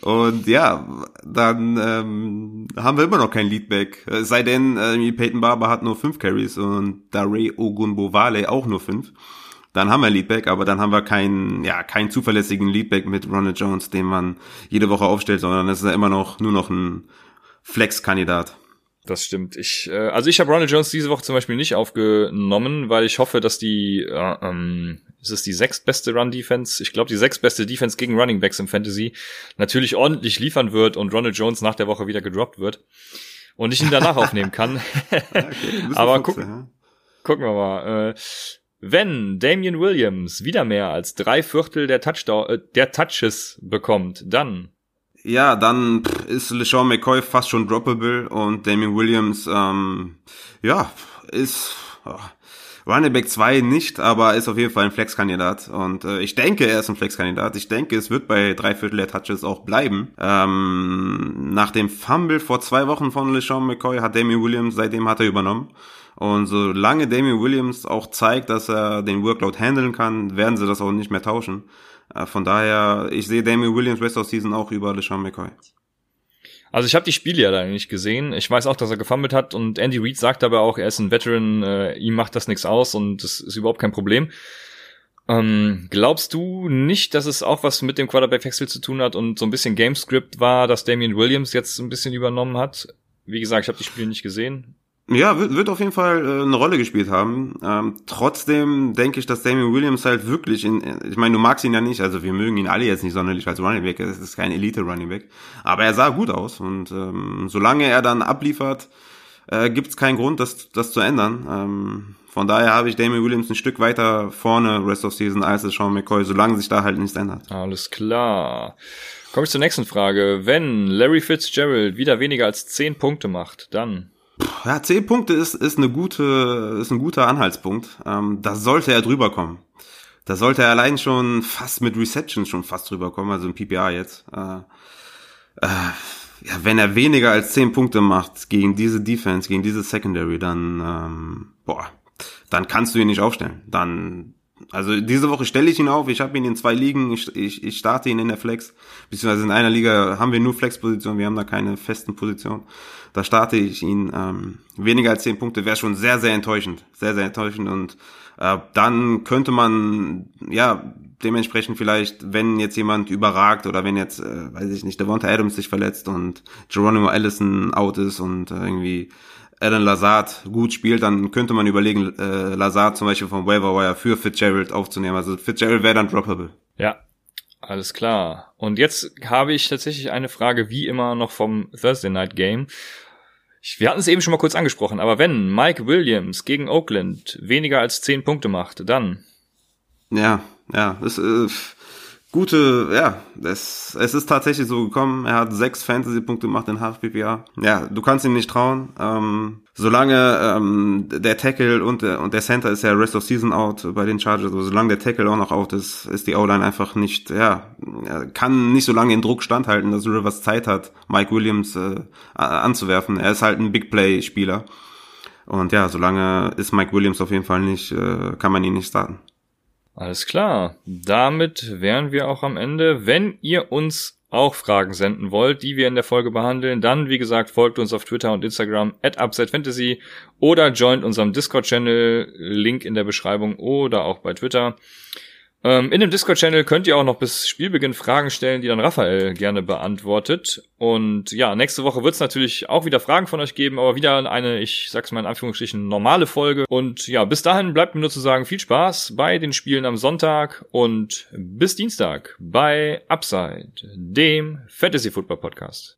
und ja, dann ähm, haben wir immer noch kein Leadback. Es sei denn, äh, Peyton Barber hat nur fünf Carries und Dare Ogunbowale auch nur fünf. Dann haben wir Leadback, aber dann haben wir keinen, ja, keinen zuverlässigen Leadback mit Ronald Jones, den man jede Woche aufstellt, sondern es ist ja immer noch nur noch ein Flex-Kandidat. Das stimmt. Ich, äh, also ich habe Ronald Jones diese Woche zum Beispiel nicht aufgenommen, weil ich hoffe, dass die, äh, ähm, ist es die sechstbeste Run-Defense? Ich glaube, die sechstbeste Defense gegen Running Backs im Fantasy natürlich ordentlich liefern wird und Ronald Jones nach der Woche wieder gedroppt wird und ich ihn danach aufnehmen kann. okay, Aber guck, ja. gucken wir mal. Äh, wenn Damian Williams wieder mehr als drei Viertel der, Touchdown, äh, der Touches bekommt, dann ja, dann ist LeSean McCoy fast schon droppable und Damien Williams, ähm, ja, ist oh, Running Back 2 nicht, aber ist auf jeden Fall ein Flex-Kandidat. Und äh, ich denke, er ist ein Flex-Kandidat. Ich denke, es wird bei drei Viertel der Touches auch bleiben. Ähm, nach dem Fumble vor zwei Wochen von LeSean McCoy hat Damien Williams, seitdem hat er übernommen. Und solange Damien Williams auch zeigt, dass er den Workload handeln kann, werden sie das auch nicht mehr tauschen. Äh, von daher, ich sehe Damian Williams Rest of Season auch über LeSean McCoy. Also ich habe die Spiele ja leider nicht gesehen. Ich weiß auch, dass er gefummelt hat und Andy Reid sagt aber auch, er ist ein Veteran, äh, ihm macht das nichts aus und das ist überhaupt kein Problem. Ähm, glaubst du nicht, dass es auch was mit dem Quarterback-Wechsel zu tun hat und so ein bisschen Gamescript war, dass Damian Williams jetzt ein bisschen übernommen hat? Wie gesagt, ich habe die Spiele nicht gesehen. Ja, wird, wird auf jeden Fall äh, eine Rolle gespielt haben. Ähm, trotzdem denke ich, dass Damian Williams halt wirklich in, ich meine, du magst ihn ja nicht, also wir mögen ihn alle jetzt nicht sonderlich als Running Back, es ist kein Elite Running Back, aber er sah gut aus und ähm, solange er dann abliefert, äh, gibt es keinen Grund, das, das zu ändern. Ähm, von daher habe ich Damian Williams ein Stück weiter vorne Rest of Season als es Sean McCoy, solange sich da halt nichts ändert. Alles klar. Komme ich zur nächsten Frage. Wenn Larry Fitzgerald wieder weniger als 10 Punkte macht, dann ja, zehn Punkte ist, ist eine gute, ist ein guter Anhaltspunkt. Ähm, da sollte er drüber kommen. Da sollte er allein schon fast mit Receptions schon fast drüber kommen, also im PPA jetzt. Äh, äh, ja, wenn er weniger als zehn Punkte macht gegen diese Defense, gegen diese Secondary, dann, ähm, boah, dann kannst du ihn nicht aufstellen. Dann, also diese Woche stelle ich ihn auf. Ich habe ihn in zwei Ligen. Ich, ich, ich starte ihn in der Flex. Beziehungsweise in einer Liga haben wir nur Flex-Position. Wir haben da keine festen Positionen. Da starte ich ihn. Ähm, weniger als zehn Punkte wäre schon sehr, sehr enttäuschend. Sehr, sehr enttäuschend. Und äh, dann könnte man, ja, dementsprechend vielleicht, wenn jetzt jemand überragt oder wenn jetzt, äh, weiß ich nicht, Devonta Adams sich verletzt und Geronimo Allison out ist und äh, irgendwie Alan Lazard gut spielt, dann könnte man überlegen, äh, Lazard zum Beispiel vom Waiver Wire für Fitzgerald aufzunehmen. Also Fitzgerald wäre dann droppable. Ja, alles klar. Und jetzt habe ich tatsächlich eine Frage, wie immer noch vom Thursday Night Game. Wir hatten es eben schon mal kurz angesprochen, aber wenn Mike Williams gegen Oakland weniger als 10 Punkte macht, dann. Ja, ja, das, äh, gute, ja, es, es ist tatsächlich so gekommen. Er hat sechs Fantasy-Punkte gemacht in Half-PPA. Ja, du kannst ihm nicht trauen. Ähm, solange ähm, der Tackle und der, und der Center ist ja Rest of Season out bei den Chargers, also solange der Tackle auch noch out ist, ist die O-Line einfach nicht, ja, kann nicht so lange in Druck standhalten, dass Rivers Zeit hat, Mike Williams äh, anzuwerfen. Er ist halt ein Big Play-Spieler. Und ja, solange ist Mike Williams auf jeden Fall nicht, äh, kann man ihn nicht starten. Alles klar. Damit wären wir auch am Ende. Wenn ihr uns auch Fragen senden wollt, die wir in der Folge behandeln, dann, wie gesagt, folgt uns auf Twitter und Instagram at UpsideFantasy oder joint unserem Discord-Channel, Link in der Beschreibung oder auch bei Twitter. Ähm, in dem Discord-Channel könnt ihr auch noch bis Spielbeginn Fragen stellen, die dann Raphael gerne beantwortet. Und ja, nächste Woche wird es natürlich auch wieder Fragen von euch geben, aber wieder eine, ich sag's mal in Anführungsstrichen, normale Folge. Und ja, bis dahin bleibt mir nur zu sagen, viel Spaß bei den Spielen am Sonntag und bis Dienstag bei Upside, dem Fantasy Football Podcast.